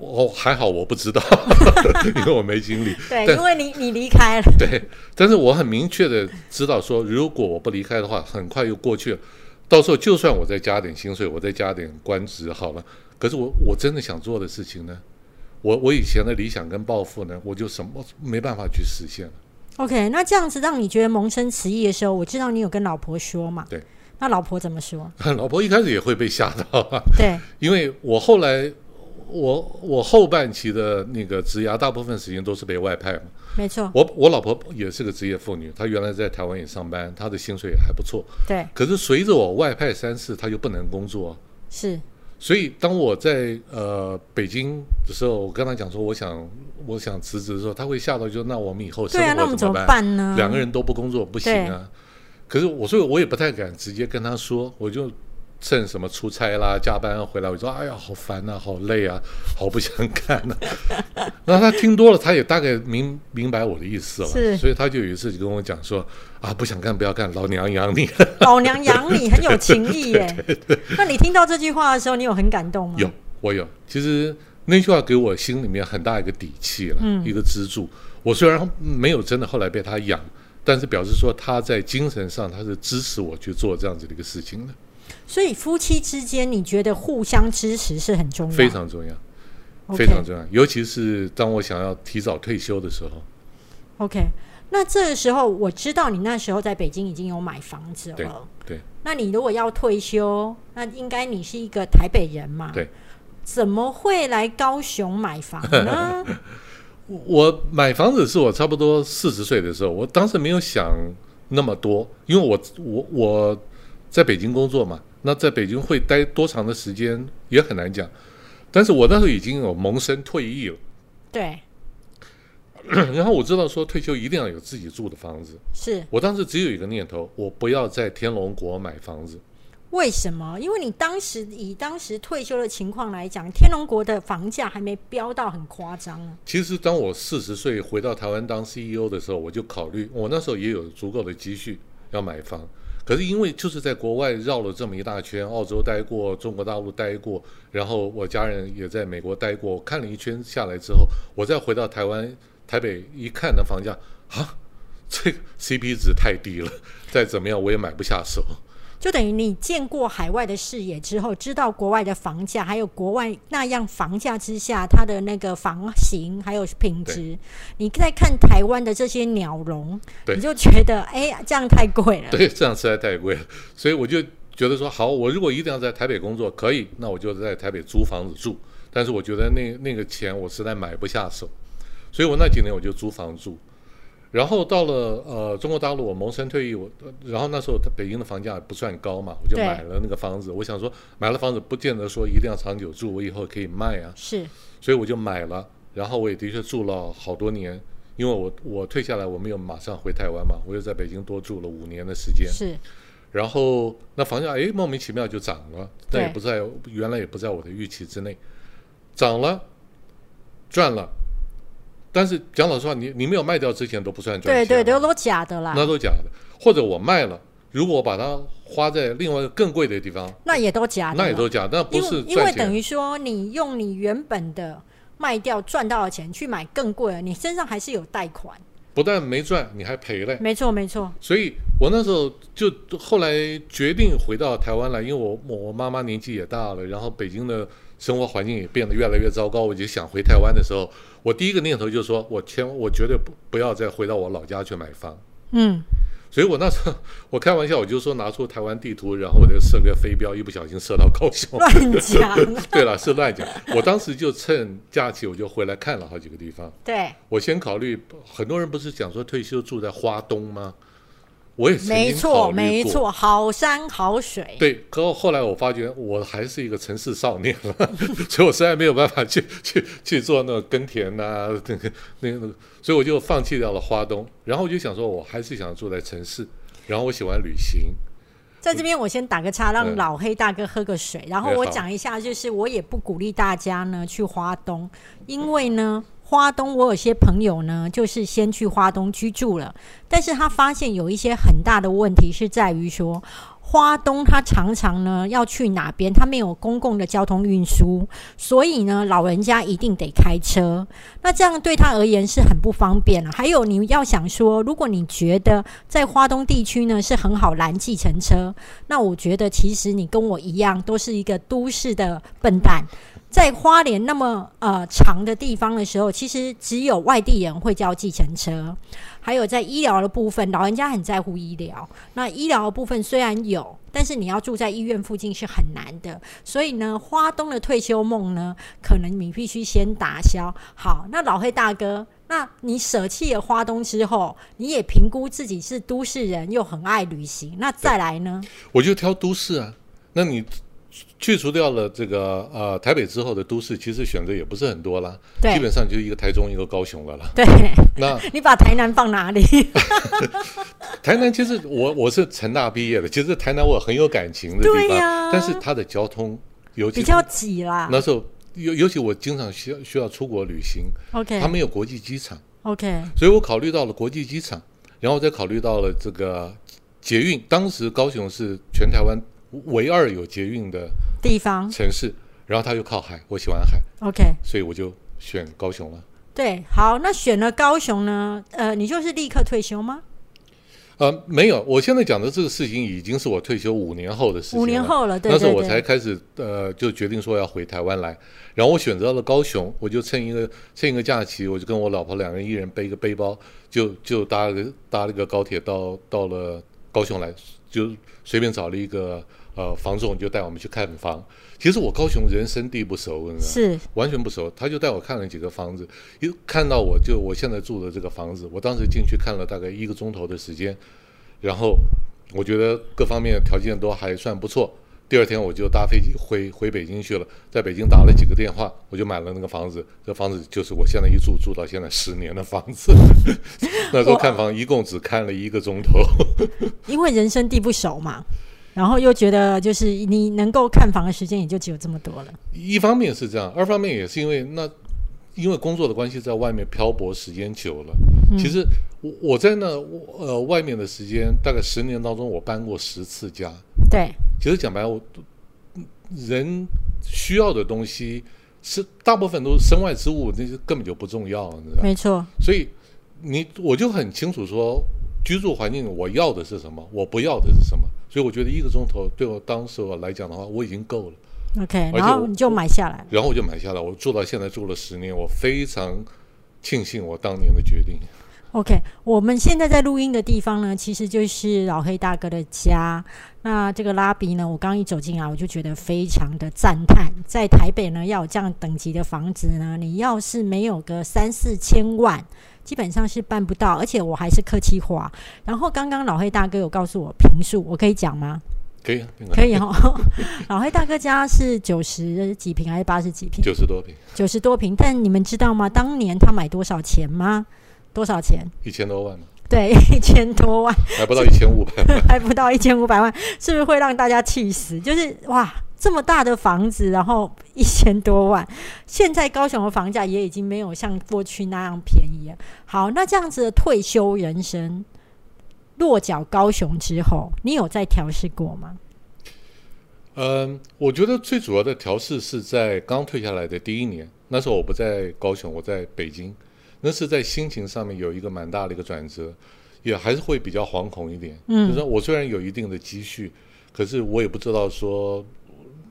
哦，还好我不知道，因为我没经历。对，因为你你离开了。对，但是我很明确的知道说，如果我不离开的话，很快又过去了。到时候就算我再加点薪水，我再加点官职好了，可是我我真的想做的事情呢，我我以前的理想跟抱负呢，我就什么没办法去实现了。OK，那这样子让你觉得萌生词意的时候，我知道你有跟老婆说嘛？对。那老婆怎么说？老婆一开始也会被吓到啊，对，因为我后来我我后半期的那个职涯，大部分时间都是被外派嘛。没错，我我老婆也是个职业妇女，她原来在台湾也上班，她的薪水也还不错。对，可是随着我外派三次，她就不能工作。是所以当我在呃北京的时候，我跟她讲说，我想我想辞职的时候，她会吓到，就那我们以后生活怎么办？办呢？两个人都不工作不行啊。可是我所以我也不太敢直接跟她说，我就趁什么出差啦、加班回来，我说哎呀，好烦啊，好累啊，好不想干啊。然后他听多了，他也大概明明白我的意思了，是所以他就有一次就跟我讲说啊，不想干不要干，老娘养你。老娘养你，很有情义耶。那你听到这句话的时候，你有很感动吗？有，我有。其实那句话给我心里面很大一个底气了，嗯一个支柱。我虽然没有真的后来被他养，但是表示说他在精神上他是支持我去做这样子的一个事情的，所以夫妻之间，你觉得互相支持是很重要，非常重要非常重要。尤其是当我想要提早退休的时候，OK。那这个时候，我知道你那时候在北京已经有买房子对了。对，那你如果要退休，那应该你是一个台北人嘛？对。怎么会来高雄买房呢？我买房子是我差不多四十岁的时候，我当时没有想那么多，因为我我我在北京工作嘛，那在北京会待多长的时间也很难讲，但是我那时候已经有萌生退役了，对，然后我知道说退休一定要有自己住的房子，是我当时只有一个念头，我不要在天龙国买房子，为什么？因为你当时以当时退休的情况来讲，天龙国的房价还没飙到很夸张啊。其实当我四十岁回到台湾当 CEO 的时候，我就考虑，我那时候也有足够的积蓄要买房，可是因为就是在国外绕了这么一大圈，澳洲待过，中国大陆待过，然后我家人也在美国待过，我看了一圈下来之后，我再回到台湾台北一看那房价啊，这个 CP 值太低了，再怎么样我也买不下手。就等于你见过海外的视野之后，知道国外的房价，还有国外那样房价之下它的那个房型还有品质，你再看台湾的这些鸟笼，你就觉得哎，这样太贵了。对，这样实在太贵了，所以我就觉得说，好，我如果一定要在台北工作，可以，那我就在台北租房子住。但是我觉得那那个钱我实在买不下手，所以我那几年我就租房住。然后到了呃中国大陆，我萌生退役，我然后那时候北京的房价不算高嘛，我就买了那个房子。我想说，买了房子不见得说一定要长久住，我以后可以卖啊，是所以我就买了。然后我也的确住了好多年，因为我我退下来我没有马上回台湾嘛，我又在北京多住了五年的时间。是，然后那房价哎莫名其妙就涨了，但也不在原来也不在我的预期之内，涨了，赚了。但是讲老实话，你你没有卖掉之前都不算赚对钱，对，都都假的啦，那都假的。或者我卖了，如果我把它花在另外一个更贵的地方，那也都假的，那也都假，那不是因为因为。等于说你用你原本的卖掉赚到的钱去买更贵的，你身上还是有贷款。不但没赚，你还赔了。没错没错，所以我那时候就后来决定回到台湾来，因为我我妈妈年纪也大了，然后北京的生活环境也变得越来越糟糕，我就想回台湾的时候，我第一个念头就是说我千我绝对不不要再回到我老家去买房。嗯，所以我那时候我开玩笑，我就说拿出台湾地图，然后我就射个飞镖，一不小心射到高雄。乱讲，对了，是乱讲。我当时就趁假期，我就回来看了好几个地方。对，我先考虑，很多人不是讲说退休住在花东吗？我也曾经考没错没错，好山好水，对，可我后来我发觉我还是一个城市少年了，所以我实在没有办法去 去去做那个耕田呐、那个那个，所以我就放弃掉了花东。然后我就想说，我还是想住在城市，然后我喜欢旅行。在这边我先打个岔，让嗯老黑大哥喝个水，然后我讲一下，就是我也不鼓励大家呢去花东，因为呢。花东，我有些朋友呢，就是先去花东居住了，但是他发现有一些很大的问题是在于说，花东他常常呢要去哪边，他没有公共的交通运输，所以呢老人家一定得开车，那这样对他而言是很不方便了。还有你要想说，如果你觉得在花东地区呢是很好拦计程车，那我觉得其实你跟我一样，都是一个都市的笨蛋。在花莲那么呃长的地方的时候，其实只有外地人会叫计程车。还有在医疗的部分，老人家很在乎医疗。那医疗的部分虽然有，但是你要住在医院附近是很难的。所以呢，花东的退休梦呢，可能你必须先打消。好，那老黑大哥，那你舍弃了花东之后，你也评估自己是都市人，又很爱旅行，那再来呢？我就挑都市啊。那你去除掉了这个呃台北之后的都市，其实选择也不是很多啦，对基本上就一个台中，一个高雄了啦。对 那 你把台南放哪里？台南其实我我是成大毕业的，其实台南我很有感情的地方，对呀但是它的交通尤其比较挤啦。那时候尤尤其我经常需要需要出国旅行，OK 它没有国际机场，OK，所以我考虑到了国际机场，然后再考虑到了这个捷运。当时高雄是全台湾唯二有捷运的地方城市，然后它又靠海，我喜欢海，OK。所以我就选高雄了。对，好，那选了高雄呢？呃，你就是立刻退休吗？呃，没有，我现在讲的这个事情已经是我退休五年后的事情。五年后了，对那时候我对对，才开始呃，就决定说要回台湾来，然后我选择了高雄，我就趁一个趁一个假期，我就跟我老婆两个人一人背一个背包，就就搭了个搭了个高铁到到了高雄来，就随便找了一个呃房总就带我们去看房。其实我高雄人生地不熟，是完全不熟，他就带我看了几个房子，一看到我就我现在住的这个房子，我当时进去看了大概一个钟头的时间，然后我觉得各方面条件都还算不错。第二天我就搭飞机回回北京去了，在北京打了几个电话，我就买了那个房子。这房子就是我现在一住住到现在十年的房子。那时候看房一共只看了一个钟头。因为人生地不熟嘛，然后又觉得就是你能够看房的时间也就只有这么多了。一方面是这样，二方面也是因为那因为工作的关系，在外面漂泊时间久了，其实我我在那呃外面的时间，大概十年当中，我搬过十次家。对，其实讲白了，我人需要的东西是大部分都是身外之物，那些根本就不重要，你知道？没错，所以你我就很清楚说，居住环境我要的是什么，我不要的是什么。所以我觉得一个钟头对我当时我来讲的话，我已经够了。OK，然后你就买下来了。然后我就买下来，我住到现在住了十年，我非常庆幸我当年的决定。OK，我们现在在录音的地方呢，其实就是老黑大哥的家。那这个拉比呢，我刚一走进来，我就觉得非常的赞叹。在台北呢，要有这样等级的房子呢，你要是没有个三四千万，基本上是办不到。而且我还是客气话。然后刚刚老黑大哥有告诉我平数，我可以讲吗？可以啊，可以哈、老黑大哥家是九十几平还是八十几平？九十多平，九十多平。但你们知道吗？当年他买多少钱吗？多少钱？一千多万嘛，对，一千多万，还不到一千五百万。还不到一千五百万，是不是会让大家气死？就是哇，这么大的房子，然后一千多万，现在高雄的房价也已经没有像过去那样便宜了。好，那这样子的退休人生，落脚高雄之后，你有在调试过吗？嗯，我觉得最主要的调试是在刚退下来的第一年，那时候我不在高雄，我在北京，那是在心情上面有一个蛮大的一个转折，也还是会比较惶恐一点。嗯就是说我虽然有一定的积蓄，可是我也不知道说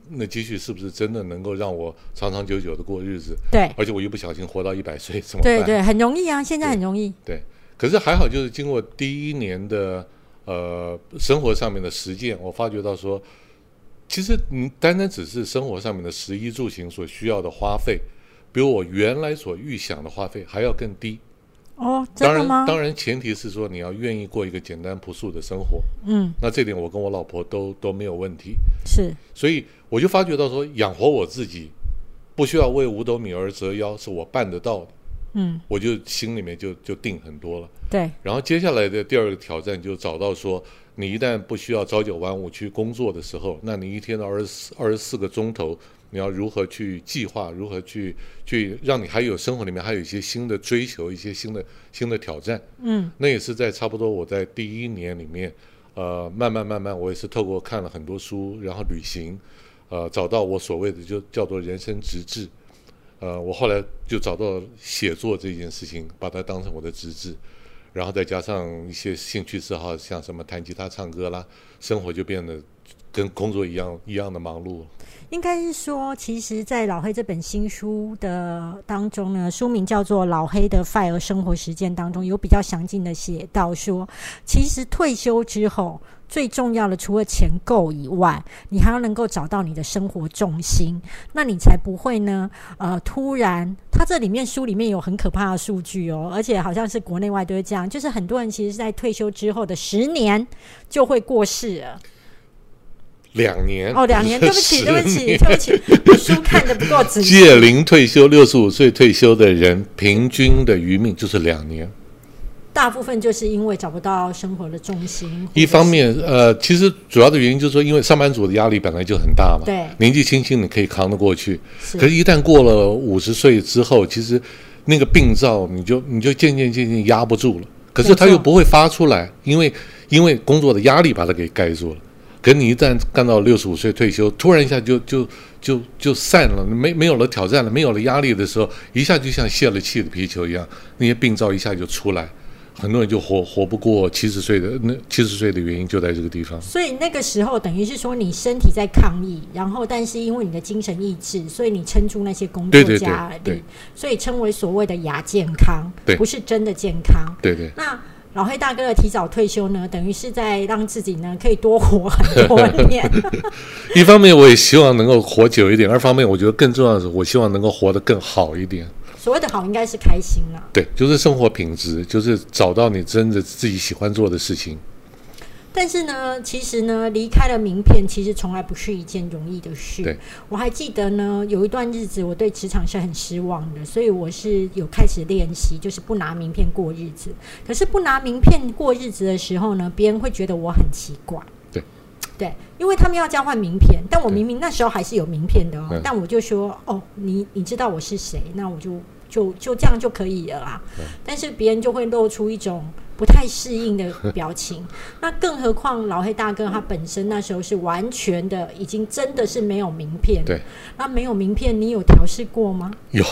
那积蓄是不是真的能够让我长长久久的过日子，对，而且我又不小心活到一百岁，怎么办？对对，很容易啊，现在很容易。对，可是还好，就是经过第一年的呃生活上面的实践，我发觉到说，其实你单单只是生活上面的食衣住行所需要的花费，比我原来所预想的花费还要更低。哦，当然，吗？当然前提是说你要愿意过一个简单朴素的生活。嗯，那这点我跟我老婆都都没有问题，是，所以我就发觉到说，养活我自己不需要为五斗米而折腰，是我办得到的。嗯，我就心里面就就定很多了。对，然后接下来的第二个挑战就找到说，你一旦不需要朝九晚五去工作的时候，那你一天的二十四二十四个钟头，你要如何去计划，如何去去让你还有生活里面还有一些新的追求，一些新的新的挑战。嗯，那也是在差不多我在第一年里面，呃，慢慢慢慢，我也是透过看了很多书，然后旅行，呃，找到我所谓的就叫做人生直至。呃，我后来就找到写作这件事情，把它当成我的直至，然后再加上一些兴趣嗜好，像什么弹吉他、唱歌啦，生活就变得跟工作一样一样的忙碌。应该是说，其实，在老黑这本新书的当中呢，书名叫做《老黑的 FIRE 生活实践》当中，有比较详尽的写到说，其实退休之后最重要的，除了钱够以外，你还要能够找到你的生活重心，那你才不会呢，呃，突然，他这里面书里面有很可怕的数据哦，而且好像是国内外都是这样，就是很多人其实是在退休之后的十年就会过世了。两年哦，两年，对不起，对不起，对不起，我书看的不够仔细。届龄退休，六十五岁退休的人，平均的余命就是两年。大部分就是因为找不到生活的重心。一方面，呃，其实主要的原因就是说，因为上班族的压力本来就很大嘛，对年纪轻轻你可以扛得过去，是可是，一旦过了五十岁之后，其实那个病灶你就你就渐渐渐渐压不住了，可是他又不会发出来，因为因为工作的压力把它给盖住了。可你一旦干到六十五岁退休，突然一下就就就就散了，没没有了挑战了，没有了压力的时候，一下就像泄了气的皮球一样，那些病灶一下就出来，很多人就活活不过七十岁的那七十岁的原因就在这个地方。所以那个时候等于是说你身体在抗议，然后但是因为你的精神意志，所以你撑住那些工作对对所以称为所谓的亚健康，对不是真的健康。对对。那老黑大哥的提早退休呢，等于是在让自己呢可以多活很多年。一方面我也希望能够活久一点，二方面我觉得更重要的是，我希望能够活得更好一点。所谓的好，应该是开心啦。对，就是生活品质，就是找到你真的自己喜欢做的事情。但是呢，其实呢，离开了名片，其实从来不是一件容易的事。对，我还记得呢，有一段日子我对职场是很失望的，所以我是有开始练习，就是不拿名片过日子。可是不拿名片过日子的时候呢，别人会觉得我很奇怪。对，对，因为他们要交换名片，但我明明那时候还是有名片的哦，嗯但我就说哦，你你知道我是谁，那我就就就这样就可以了啦。但是别人就会露出一种不太适应的 表情。那更何况老黑大哥他本身那时候是完全的，已经真的是没有名片。对，那没有名片，你有调试过吗？有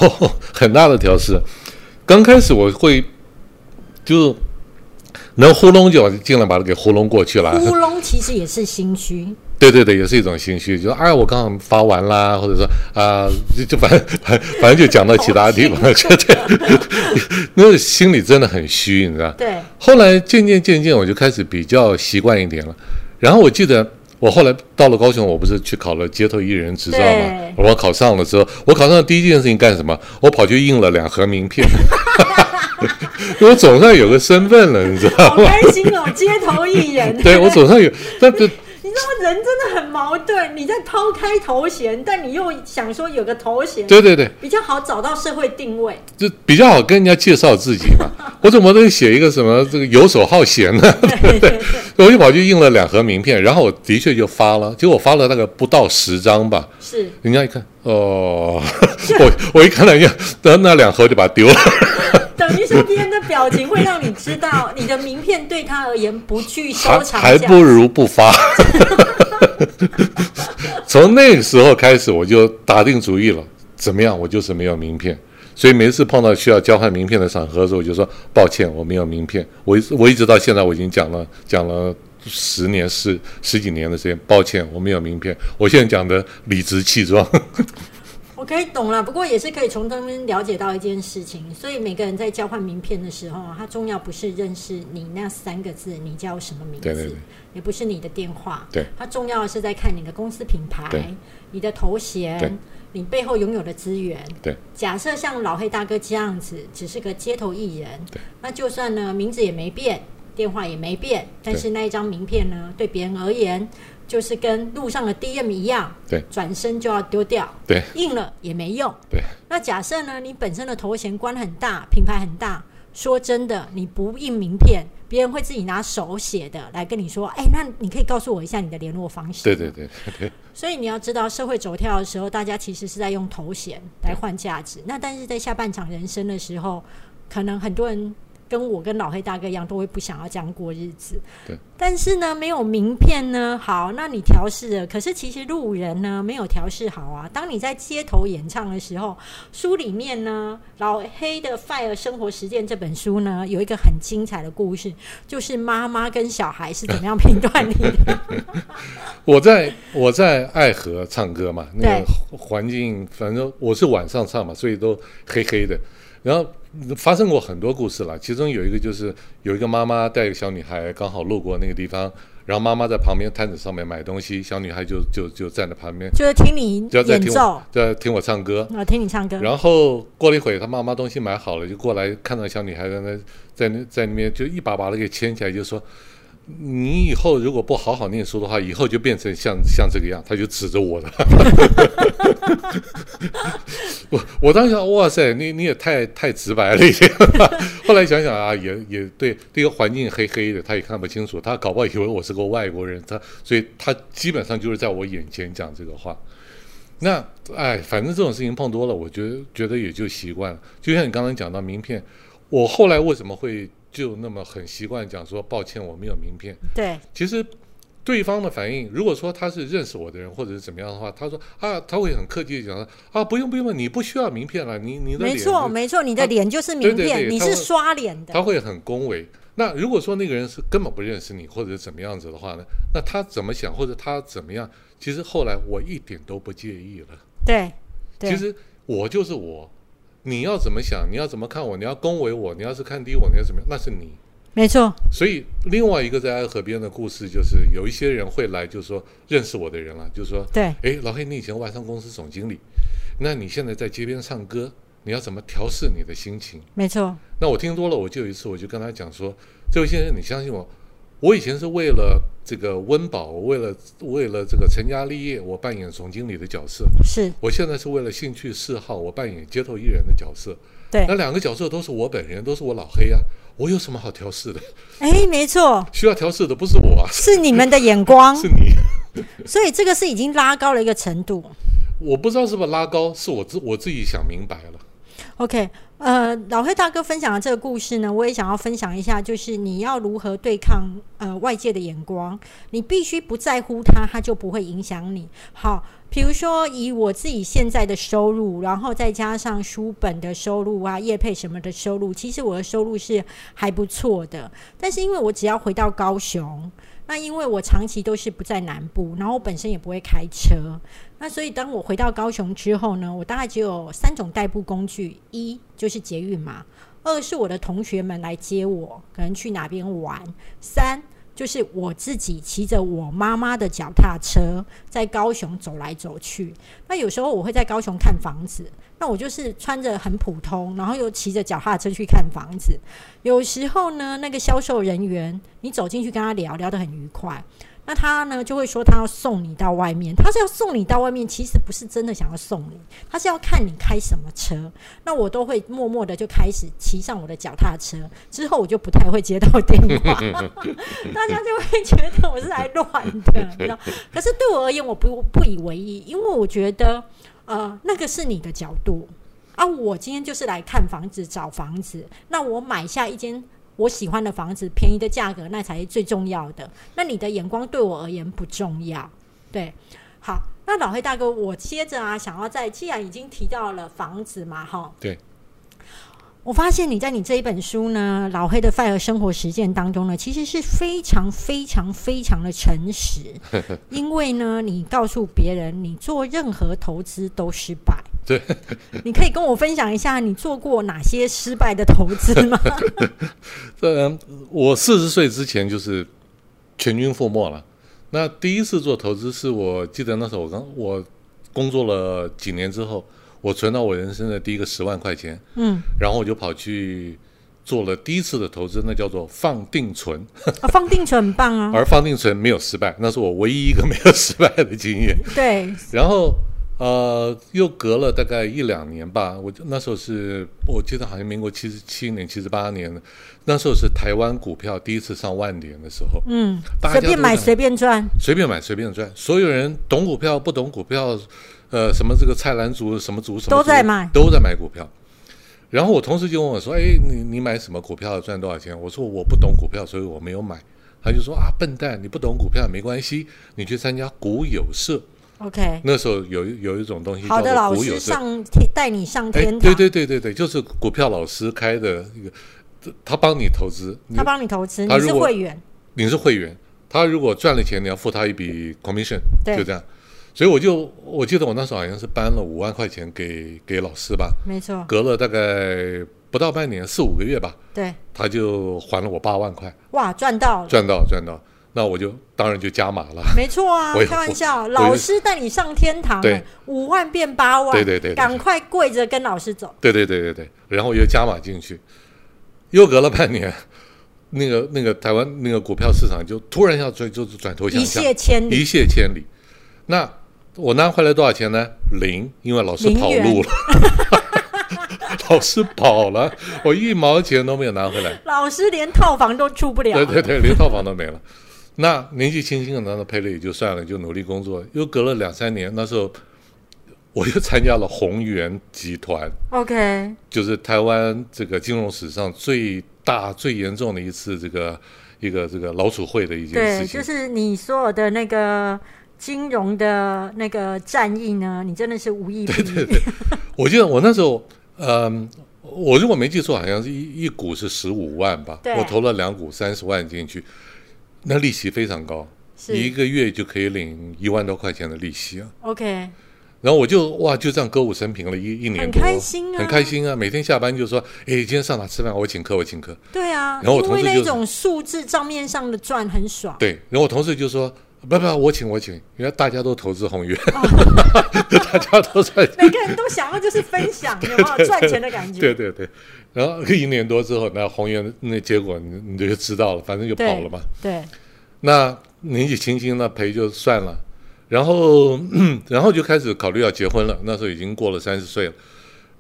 很大的调试。刚开始我会就能糊弄就尽量把它给糊弄过去了。糊弄其实也是心虚。对对对，也是一种心虚，就说哎，我刚刚发完啦，或者说啊，就就反正反 反正就讲到其他地方 去，对，那个心里真的很虚，你知道？对。后来渐渐渐渐，我就开始比较习惯一点了。然后我记得我后来到了高雄，我不是去考了街头艺人执照嘛？我考上了之后，我考上的第一件事情干什么？我跑去印了两盒名片，我总算有个身份了，你知道吗？好开心哦，街头艺人。对我总算有，但是。那人真的很矛盾，你在抛开头衔，但你又想说有个头衔，对对对，比较好找到社会定位，就比较好跟人家介绍自己嘛。我怎么能写一个什么这个游手好闲 呢？对对？我就跑去印了两盒名片，然后我的确就发了，结果发了那个不到十张吧。是，人家一看，哦，我我一看人家，那那两盒就把它丢了。等于说别人的表情会让你知道，你的名片对他而言不具收藏还不如不发。从那个时候开始，我就打定主意了，怎么样，我就是没有名片。所以每次碰到需要交换名片的场合的时候，我就说抱歉，我没有名片。我我一直到现在，我已经讲了讲了十年十十几年的时间，抱歉，我没有名片。我现在讲的理直气壮。我可以懂了，不过也是可以从他们了解到一件事情。所以每个人在交换名片的时候，他重要不是认识你那三个字，你叫什么名字，也不是你的电话，对，他重要的是在看你的公司品牌、你的头衔、你背后拥有的资源。对，假设像老黑大哥这样子，只是个街头艺人，那就算呢名字也没变，电话也没变，但是那一张名片呢，对别人而言。就是跟路上的 DM 一样，对，转身就要丢掉，对，印了也没用，对。那假设呢，你本身的头衔官很大，品牌很大，说真的，你不印名片，别人会自己拿手写的来跟你说，哎，那你可以告诉我一下你的联络方式。对对对对。所以你要知道，社会走跳的时候，大家其实是在用头衔来换价值。那但是在下半场人生的时候，可能很多人。跟我跟老黑大哥一样，都会不想要这样过日子。对，但是呢，没有名片呢，好，那你调试了。可是其实路人呢，没有调试好啊。当你在街头演唱的时候，书里面呢，老黑的《Fire 生活实践》这本书呢，有一个很精彩的故事，就是妈妈跟小孩是怎么样评断你的。我在我在爱河唱歌嘛，那个环境，反正我是晚上唱嘛，所以都黑黑的。然后发生过很多故事了，其中有一个就是有一个妈妈带一个小女孩刚好路过那个地方，然后妈妈在旁边摊子上面买东西，小女孩就就就站在旁边，就是听你演奏，在听我唱歌，啊，听你唱歌。然后过了一会，她妈妈东西买好了，就过来看到小女孩在那在那在那边就一把把她给牵起来，就说。你以后如果不好好念书的话，以后就变成像像这个样。他就指着我了，我我当时想，哇塞，你你也太太直白了一点。后来想想啊，也也对，这个环境黑黑的，他也看不清楚，他搞不好以为我是个外国人，他所以他基本上就是在我眼前讲这个话。那哎，反正这种事情碰多了，我觉得觉得也就习惯了。就像你刚刚讲到名片，我后来为什么会？就那么很习惯讲说抱歉我没有名片。对，其实对方的反应，如果说他是认识我的人或者是怎么样的话，他说啊，他会很客气的讲说啊，不用不用，你不需要名片了，你你的没错没错，你的脸就是名片，你是刷脸的。他会很恭维。那如果说那个人是根本不认识你或者怎么样子的话呢？那他怎么想或者他怎么样？其实后来我一点都不介意了。对，其实我就是我。你要怎么想？你要怎么看我？你要恭维我？你要是看低我？你要怎么样？那是你，没错。所以另外一个在爱河边的故事，就是有一些人会来，就是说认识我的人了，就是说，对，哎，老黑，你以前外商公司总经理，那你现在在街边唱歌，你要怎么调试你的心情？没错。那我听多了，我就有一次我就跟他讲说，这位先生，你相信我。我以前是为了这个温饱，为了为了这个成家立业，我扮演总经理的角色。是，我现在是为了兴趣嗜好，我扮演街头艺人的角色。对，那两个角色都是我本人，都是我老黑啊，我有什么好调试的？哎，没错，需要调试的不是我，是你们的眼光，是你。所以这个是已经拉高了一个程度。我不知道是不是拉高，是我自我自己想明白了。OK，呃，老黑大哥分享的这个故事呢，我也想要分享一下，就是你要如何对抗呃外界的眼光，你必须不在乎它，它就不会影响你。好，比如说以我自己现在的收入，然后再加上书本的收入啊、业配什么的收入，其实我的收入是还不错的。但是因为我只要回到高雄。那因为我长期都是不在南部，然后我本身也不会开车，那所以当我回到高雄之后呢，我大概只有三种代步工具：一就是捷运嘛，二是我的同学们来接我，可能去哪边玩；三就是我自己骑着我妈妈的脚踏车在高雄走来走去。那有时候我会在高雄看房子。那我就是穿着很普通，然后又骑着脚踏车去看房子。有时候呢，那个销售人员，你走进去跟他聊聊得很愉快，那他呢就会说他要送你到外面。他是要送你到外面，其实不是真的想要送你，他是要看你开什么车。那我都会默默的就开始骑上我的脚踏车，之后我就不太会接到电话，大家就会觉得我是来乱的，你知道？可是对我而言，我不不以为意，因为我觉得。呃，那个是你的角度啊！我今天就是来看房子、找房子。那我买下一间我喜欢的房子，便宜的价格，那才是最重要的。那你的眼光对我而言不重要。对，好，那老黑大哥，我接着啊，想要在既然已经提到了房子嘛，哈，对。我发现你在你这一本书呢，《老黑的 fire 生活实践》当中呢，其实是非常非常非常的诚实，因为呢，你告诉别人你做任何投资都失败。对，你可以跟我分享一下你做过哪些失败的投资吗？嗯，我四十岁之前就是全军覆没了。那第一次做投资是我记得那时候我刚我工作了几年之后。我存到我人生的第一个十万块钱，嗯，然后我就跑去做了第一次的投资，那叫做放定存。啊，放定存很棒啊！而放定存没有失败，那是我唯一一个没有失败的经验。对。然后呃，又隔了大概一两年吧，我那时候是我记得好像民国七十七年、七十八年，那时候是台湾股票第一次上万点的时候。嗯。随便买随便赚。随便买随便赚，所有人懂股票不懂股票。呃，什么这个菜篮族什么族什么都在买，都在买股票。然后我同事就问我说：“哎，你你买什么股票赚多少钱？”我说：“我不懂股票，所以我没有买。”他就说：“啊，笨蛋，你不懂股票没关系，你去参加股友社。”OK，那时候有有一种东西好的老师上天带你上天堂。对对对对对，就是股票老师开的一个，他帮你投资，他帮你投资，你是会员，你是会员。他如果赚了钱，你要付他一笔 commission，就这样。所以我就我记得我那时候好像是搬了五万块钱给给老师吧，没错。隔了大概不到半年，四五个月吧，对，他就还了我八万块。哇，赚到！赚到赚到，那我就当然就加码了。没错啊，开玩笑，老师带你上天堂，对，五万变八万，对对对，赶快跪着跟老师走。对对对对对，然后又加码进去，又隔了半年，那个那个台湾那个股票市场就突然要转，就是转头向下，一泻千里，一泻千里。那我拿回来多少钱呢？零，因为老师跑路了。老师跑了，我一毛钱都没有拿回来。老师连套房都出不了。对对对，连套房都没了。那年纪轻轻的拿到配了也就算了，就努力工作。又隔了两三年，那时候我又参加了宏源集团。OK，就是台湾这个金融史上最大、最严重的一次这个一个这个老鼠会的一件事情。对，就是你所有的那个。金融的那个战役呢？你真的是无意。对对对，我记得我那时候，嗯，我如果没记错，好像是一一股是十五万吧。我投了两股三十万进去，那利息非常高，一个月就可以领一万多块钱的利息啊。OK，然后我就哇，就这样歌舞升平了一一年多，很开心啊，很开心啊！每天下班就说：“哎，今天上哪吃饭？我请客，我请客。”对啊，然后我同事就那种数字账面上的赚很爽。对，然后我同事就说。不不，我请我请，因为大家都投资宏源，大家都在，每个人都想要就是分享，有没有赚钱的感觉？对对对，然后 一年多之后，那宏源那结果你你就知道了，反正就跑了嘛。对，那年纪轻轻那赔就算了，然后 然后就开始考虑要结婚了，那时候已经过了三十岁了，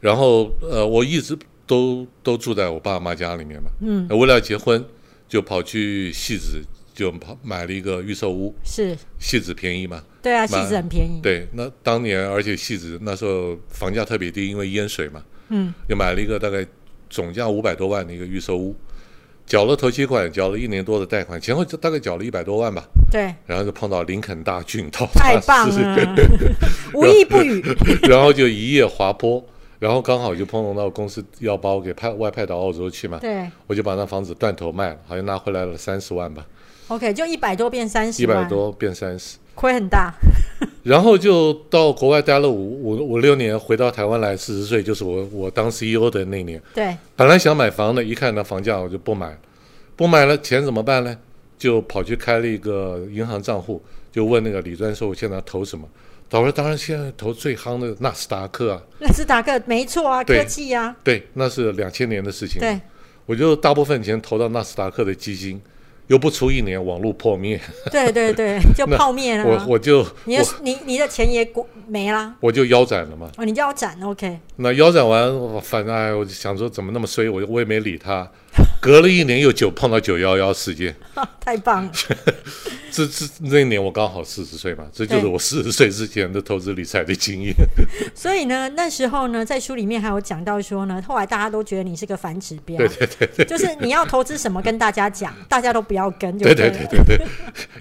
然后呃，我一直都都住在我爸妈家里面嘛，嗯，为了结婚就跑去戏子。就跑买了一个预售屋，是戏子便宜嘛？对啊，戏子很便宜。对，那当年而且戏子那时候房价特别低，因为淹水嘛。嗯，就买了一个大概总价五百多万的一个预售屋，缴了头期款，缴了一年多的贷款，前后大概缴了一百多万吧。对，然后就碰到林肯大郡，到太棒了，无一不语。然后就一夜滑坡，然后刚好就碰到公司要把我给派外派到澳洲去嘛，对，我就把那房子断头卖了，好像拿回来了三十万吧。OK，就一百多变三十，一百多变三十，亏很大。然后就到国外待了五五五六年，回到台湾来，四十岁就是我我当 CEO 的那年。对，本来想买房的，一看那房价我就不买了，不买了，钱怎么办呢？就跑去开了一个银行账户，就问那个李专授现在投什么？他说当然现在投最夯的纳斯达克啊，纳斯达克没错啊，科技啊，对，那是两千年的事情。对，我就大部分钱投到纳斯达克的基金，又不出一年网络破灭，对对对，就泡灭了啊。我我就你的你你的钱也没啦。我就腰斩了嘛。哦，你腰斩 OK，那腰斩完，反正哎，我就想说怎么那么衰，我就我也没理他。隔了一年又九碰到九幺幺事件，太棒了。这这那一年我刚好四十岁嘛，这就是我四十岁之前的投资理财的经验。所以呢，那时候呢，在书里面还有讲到说呢，后来大家都觉得你是个反指标，对对对对。就是你要投资什么跟大家讲，大家都不要跟，就对对对对对对，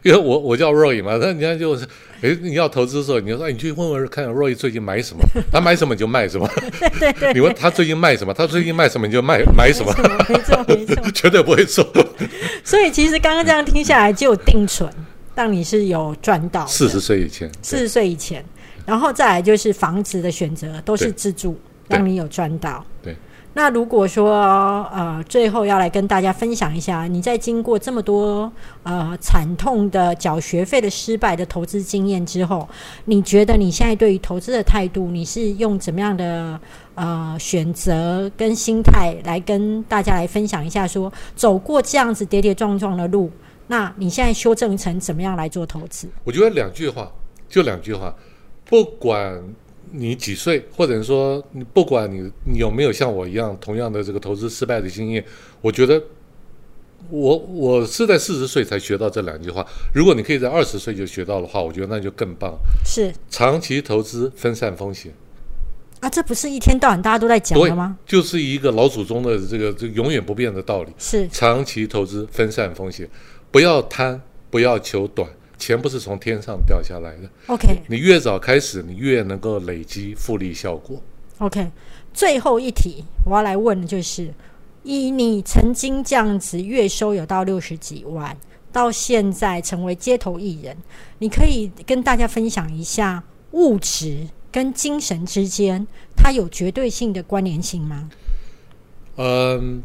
因为我我叫 Roy 嘛，那人家就是，哎，你要投资的时候，你就说，哎，你去问问看 Roy 最近买什么，他买什么你就卖什么。对对你问他最近卖什么，他最近卖什么你就卖买什么，没 错没错。绝对不会错。所以其实刚刚这样听下来，就有定存，让你是有赚到四十岁以前，四十岁以前，然后再来就是房子的选择都是自住，对让你有赚到。对。那如果说呃，最后要来跟大家分享一下，你在经过这么多呃惨痛的缴学费的失败的投资经验之后，你觉得你现在对于投资的态度，你是用怎么样的呃选择跟心态来跟大家来分享一下说走过这样子跌跌撞撞的路，那你现在修正成怎么样来做投资？我觉得两句话，就两句话，不管你几岁，或者说你不管你你有没有像我一样同样的这个投资失败的经验，我觉得我我是在四十岁才学到这两句话。如果你可以在二十岁就学到的话，我觉得那就更棒。是长期投资分散风险，啊，这不是一天到晚大家都在讲的吗？就是一个老祖宗的这个这个永远不变的道理。是长期投资分散风险，不要贪，不要求短，钱不是从天上掉下来的。OK 你越早开始，你越能够累积复利效果。OK。最后一题，我要来问的就是，以你曾经这样子月收有到六十几万，到现在成为街头艺人，你可以跟大家分享一下物质跟精神之间，它有绝对性的关联性吗？嗯，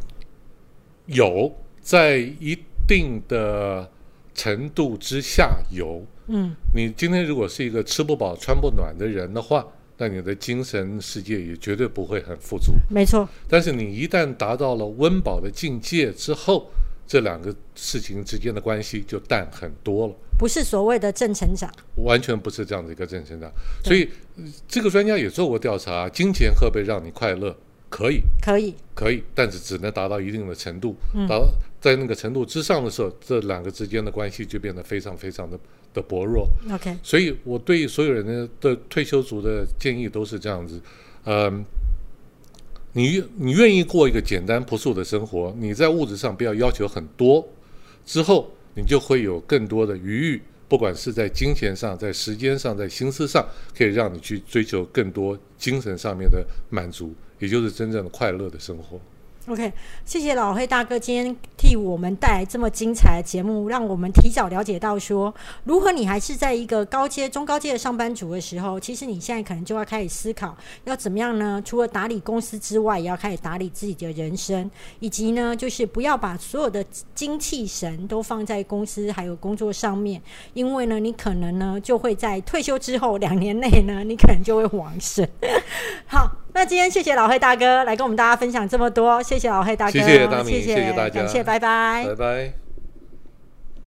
有在一定的程度之下游。嗯，你今天如果是一个吃不饱穿不暖的人的话，那你的精神世界也绝对不会很富足。没错，但是你一旦达到了温饱的境界之后，这两个事情之间的关系就淡很多了。不是所谓的正成长。完全不是这样的一个正成长。所以呃这个专家也做过调查，金钱会不会让你快乐？可以，可以，可以，但是只能达到一定的程度。达到在那个程度之上的时候，这两个之间的关系就变得非常非常的的薄弱。OK，所以我对所有人的的退休族的建议都是这样子，嗯。你你愿意过一个简单朴素的生活，你在物质上不要要求很多，之后你就会有更多的余裕，不管是在金钱上、在时间上、在心思上，可以让你去追求更多精神上面的满足，也就是真正的快乐的生活。OK，谢谢老黑大哥今天替我们带来这么精彩的节目，让我们提早了解到说，如何你还是在一个高阶、中高阶的上班族的时候，其实你现在可能就要开始思考，要怎么样呢？除了打理公司之外，也要开始打理自己的人生，以及呢，就是不要把所有的精气神都放在公司还有工作上面，因为呢，你可能呢就会在退休之后两年内呢，你可能就会往生。好，那今天谢谢老黑大哥来跟我们大家分享这么多，谢谢老黑大哥，谢谢大米谢谢谢大家感谢，拜拜拜拜。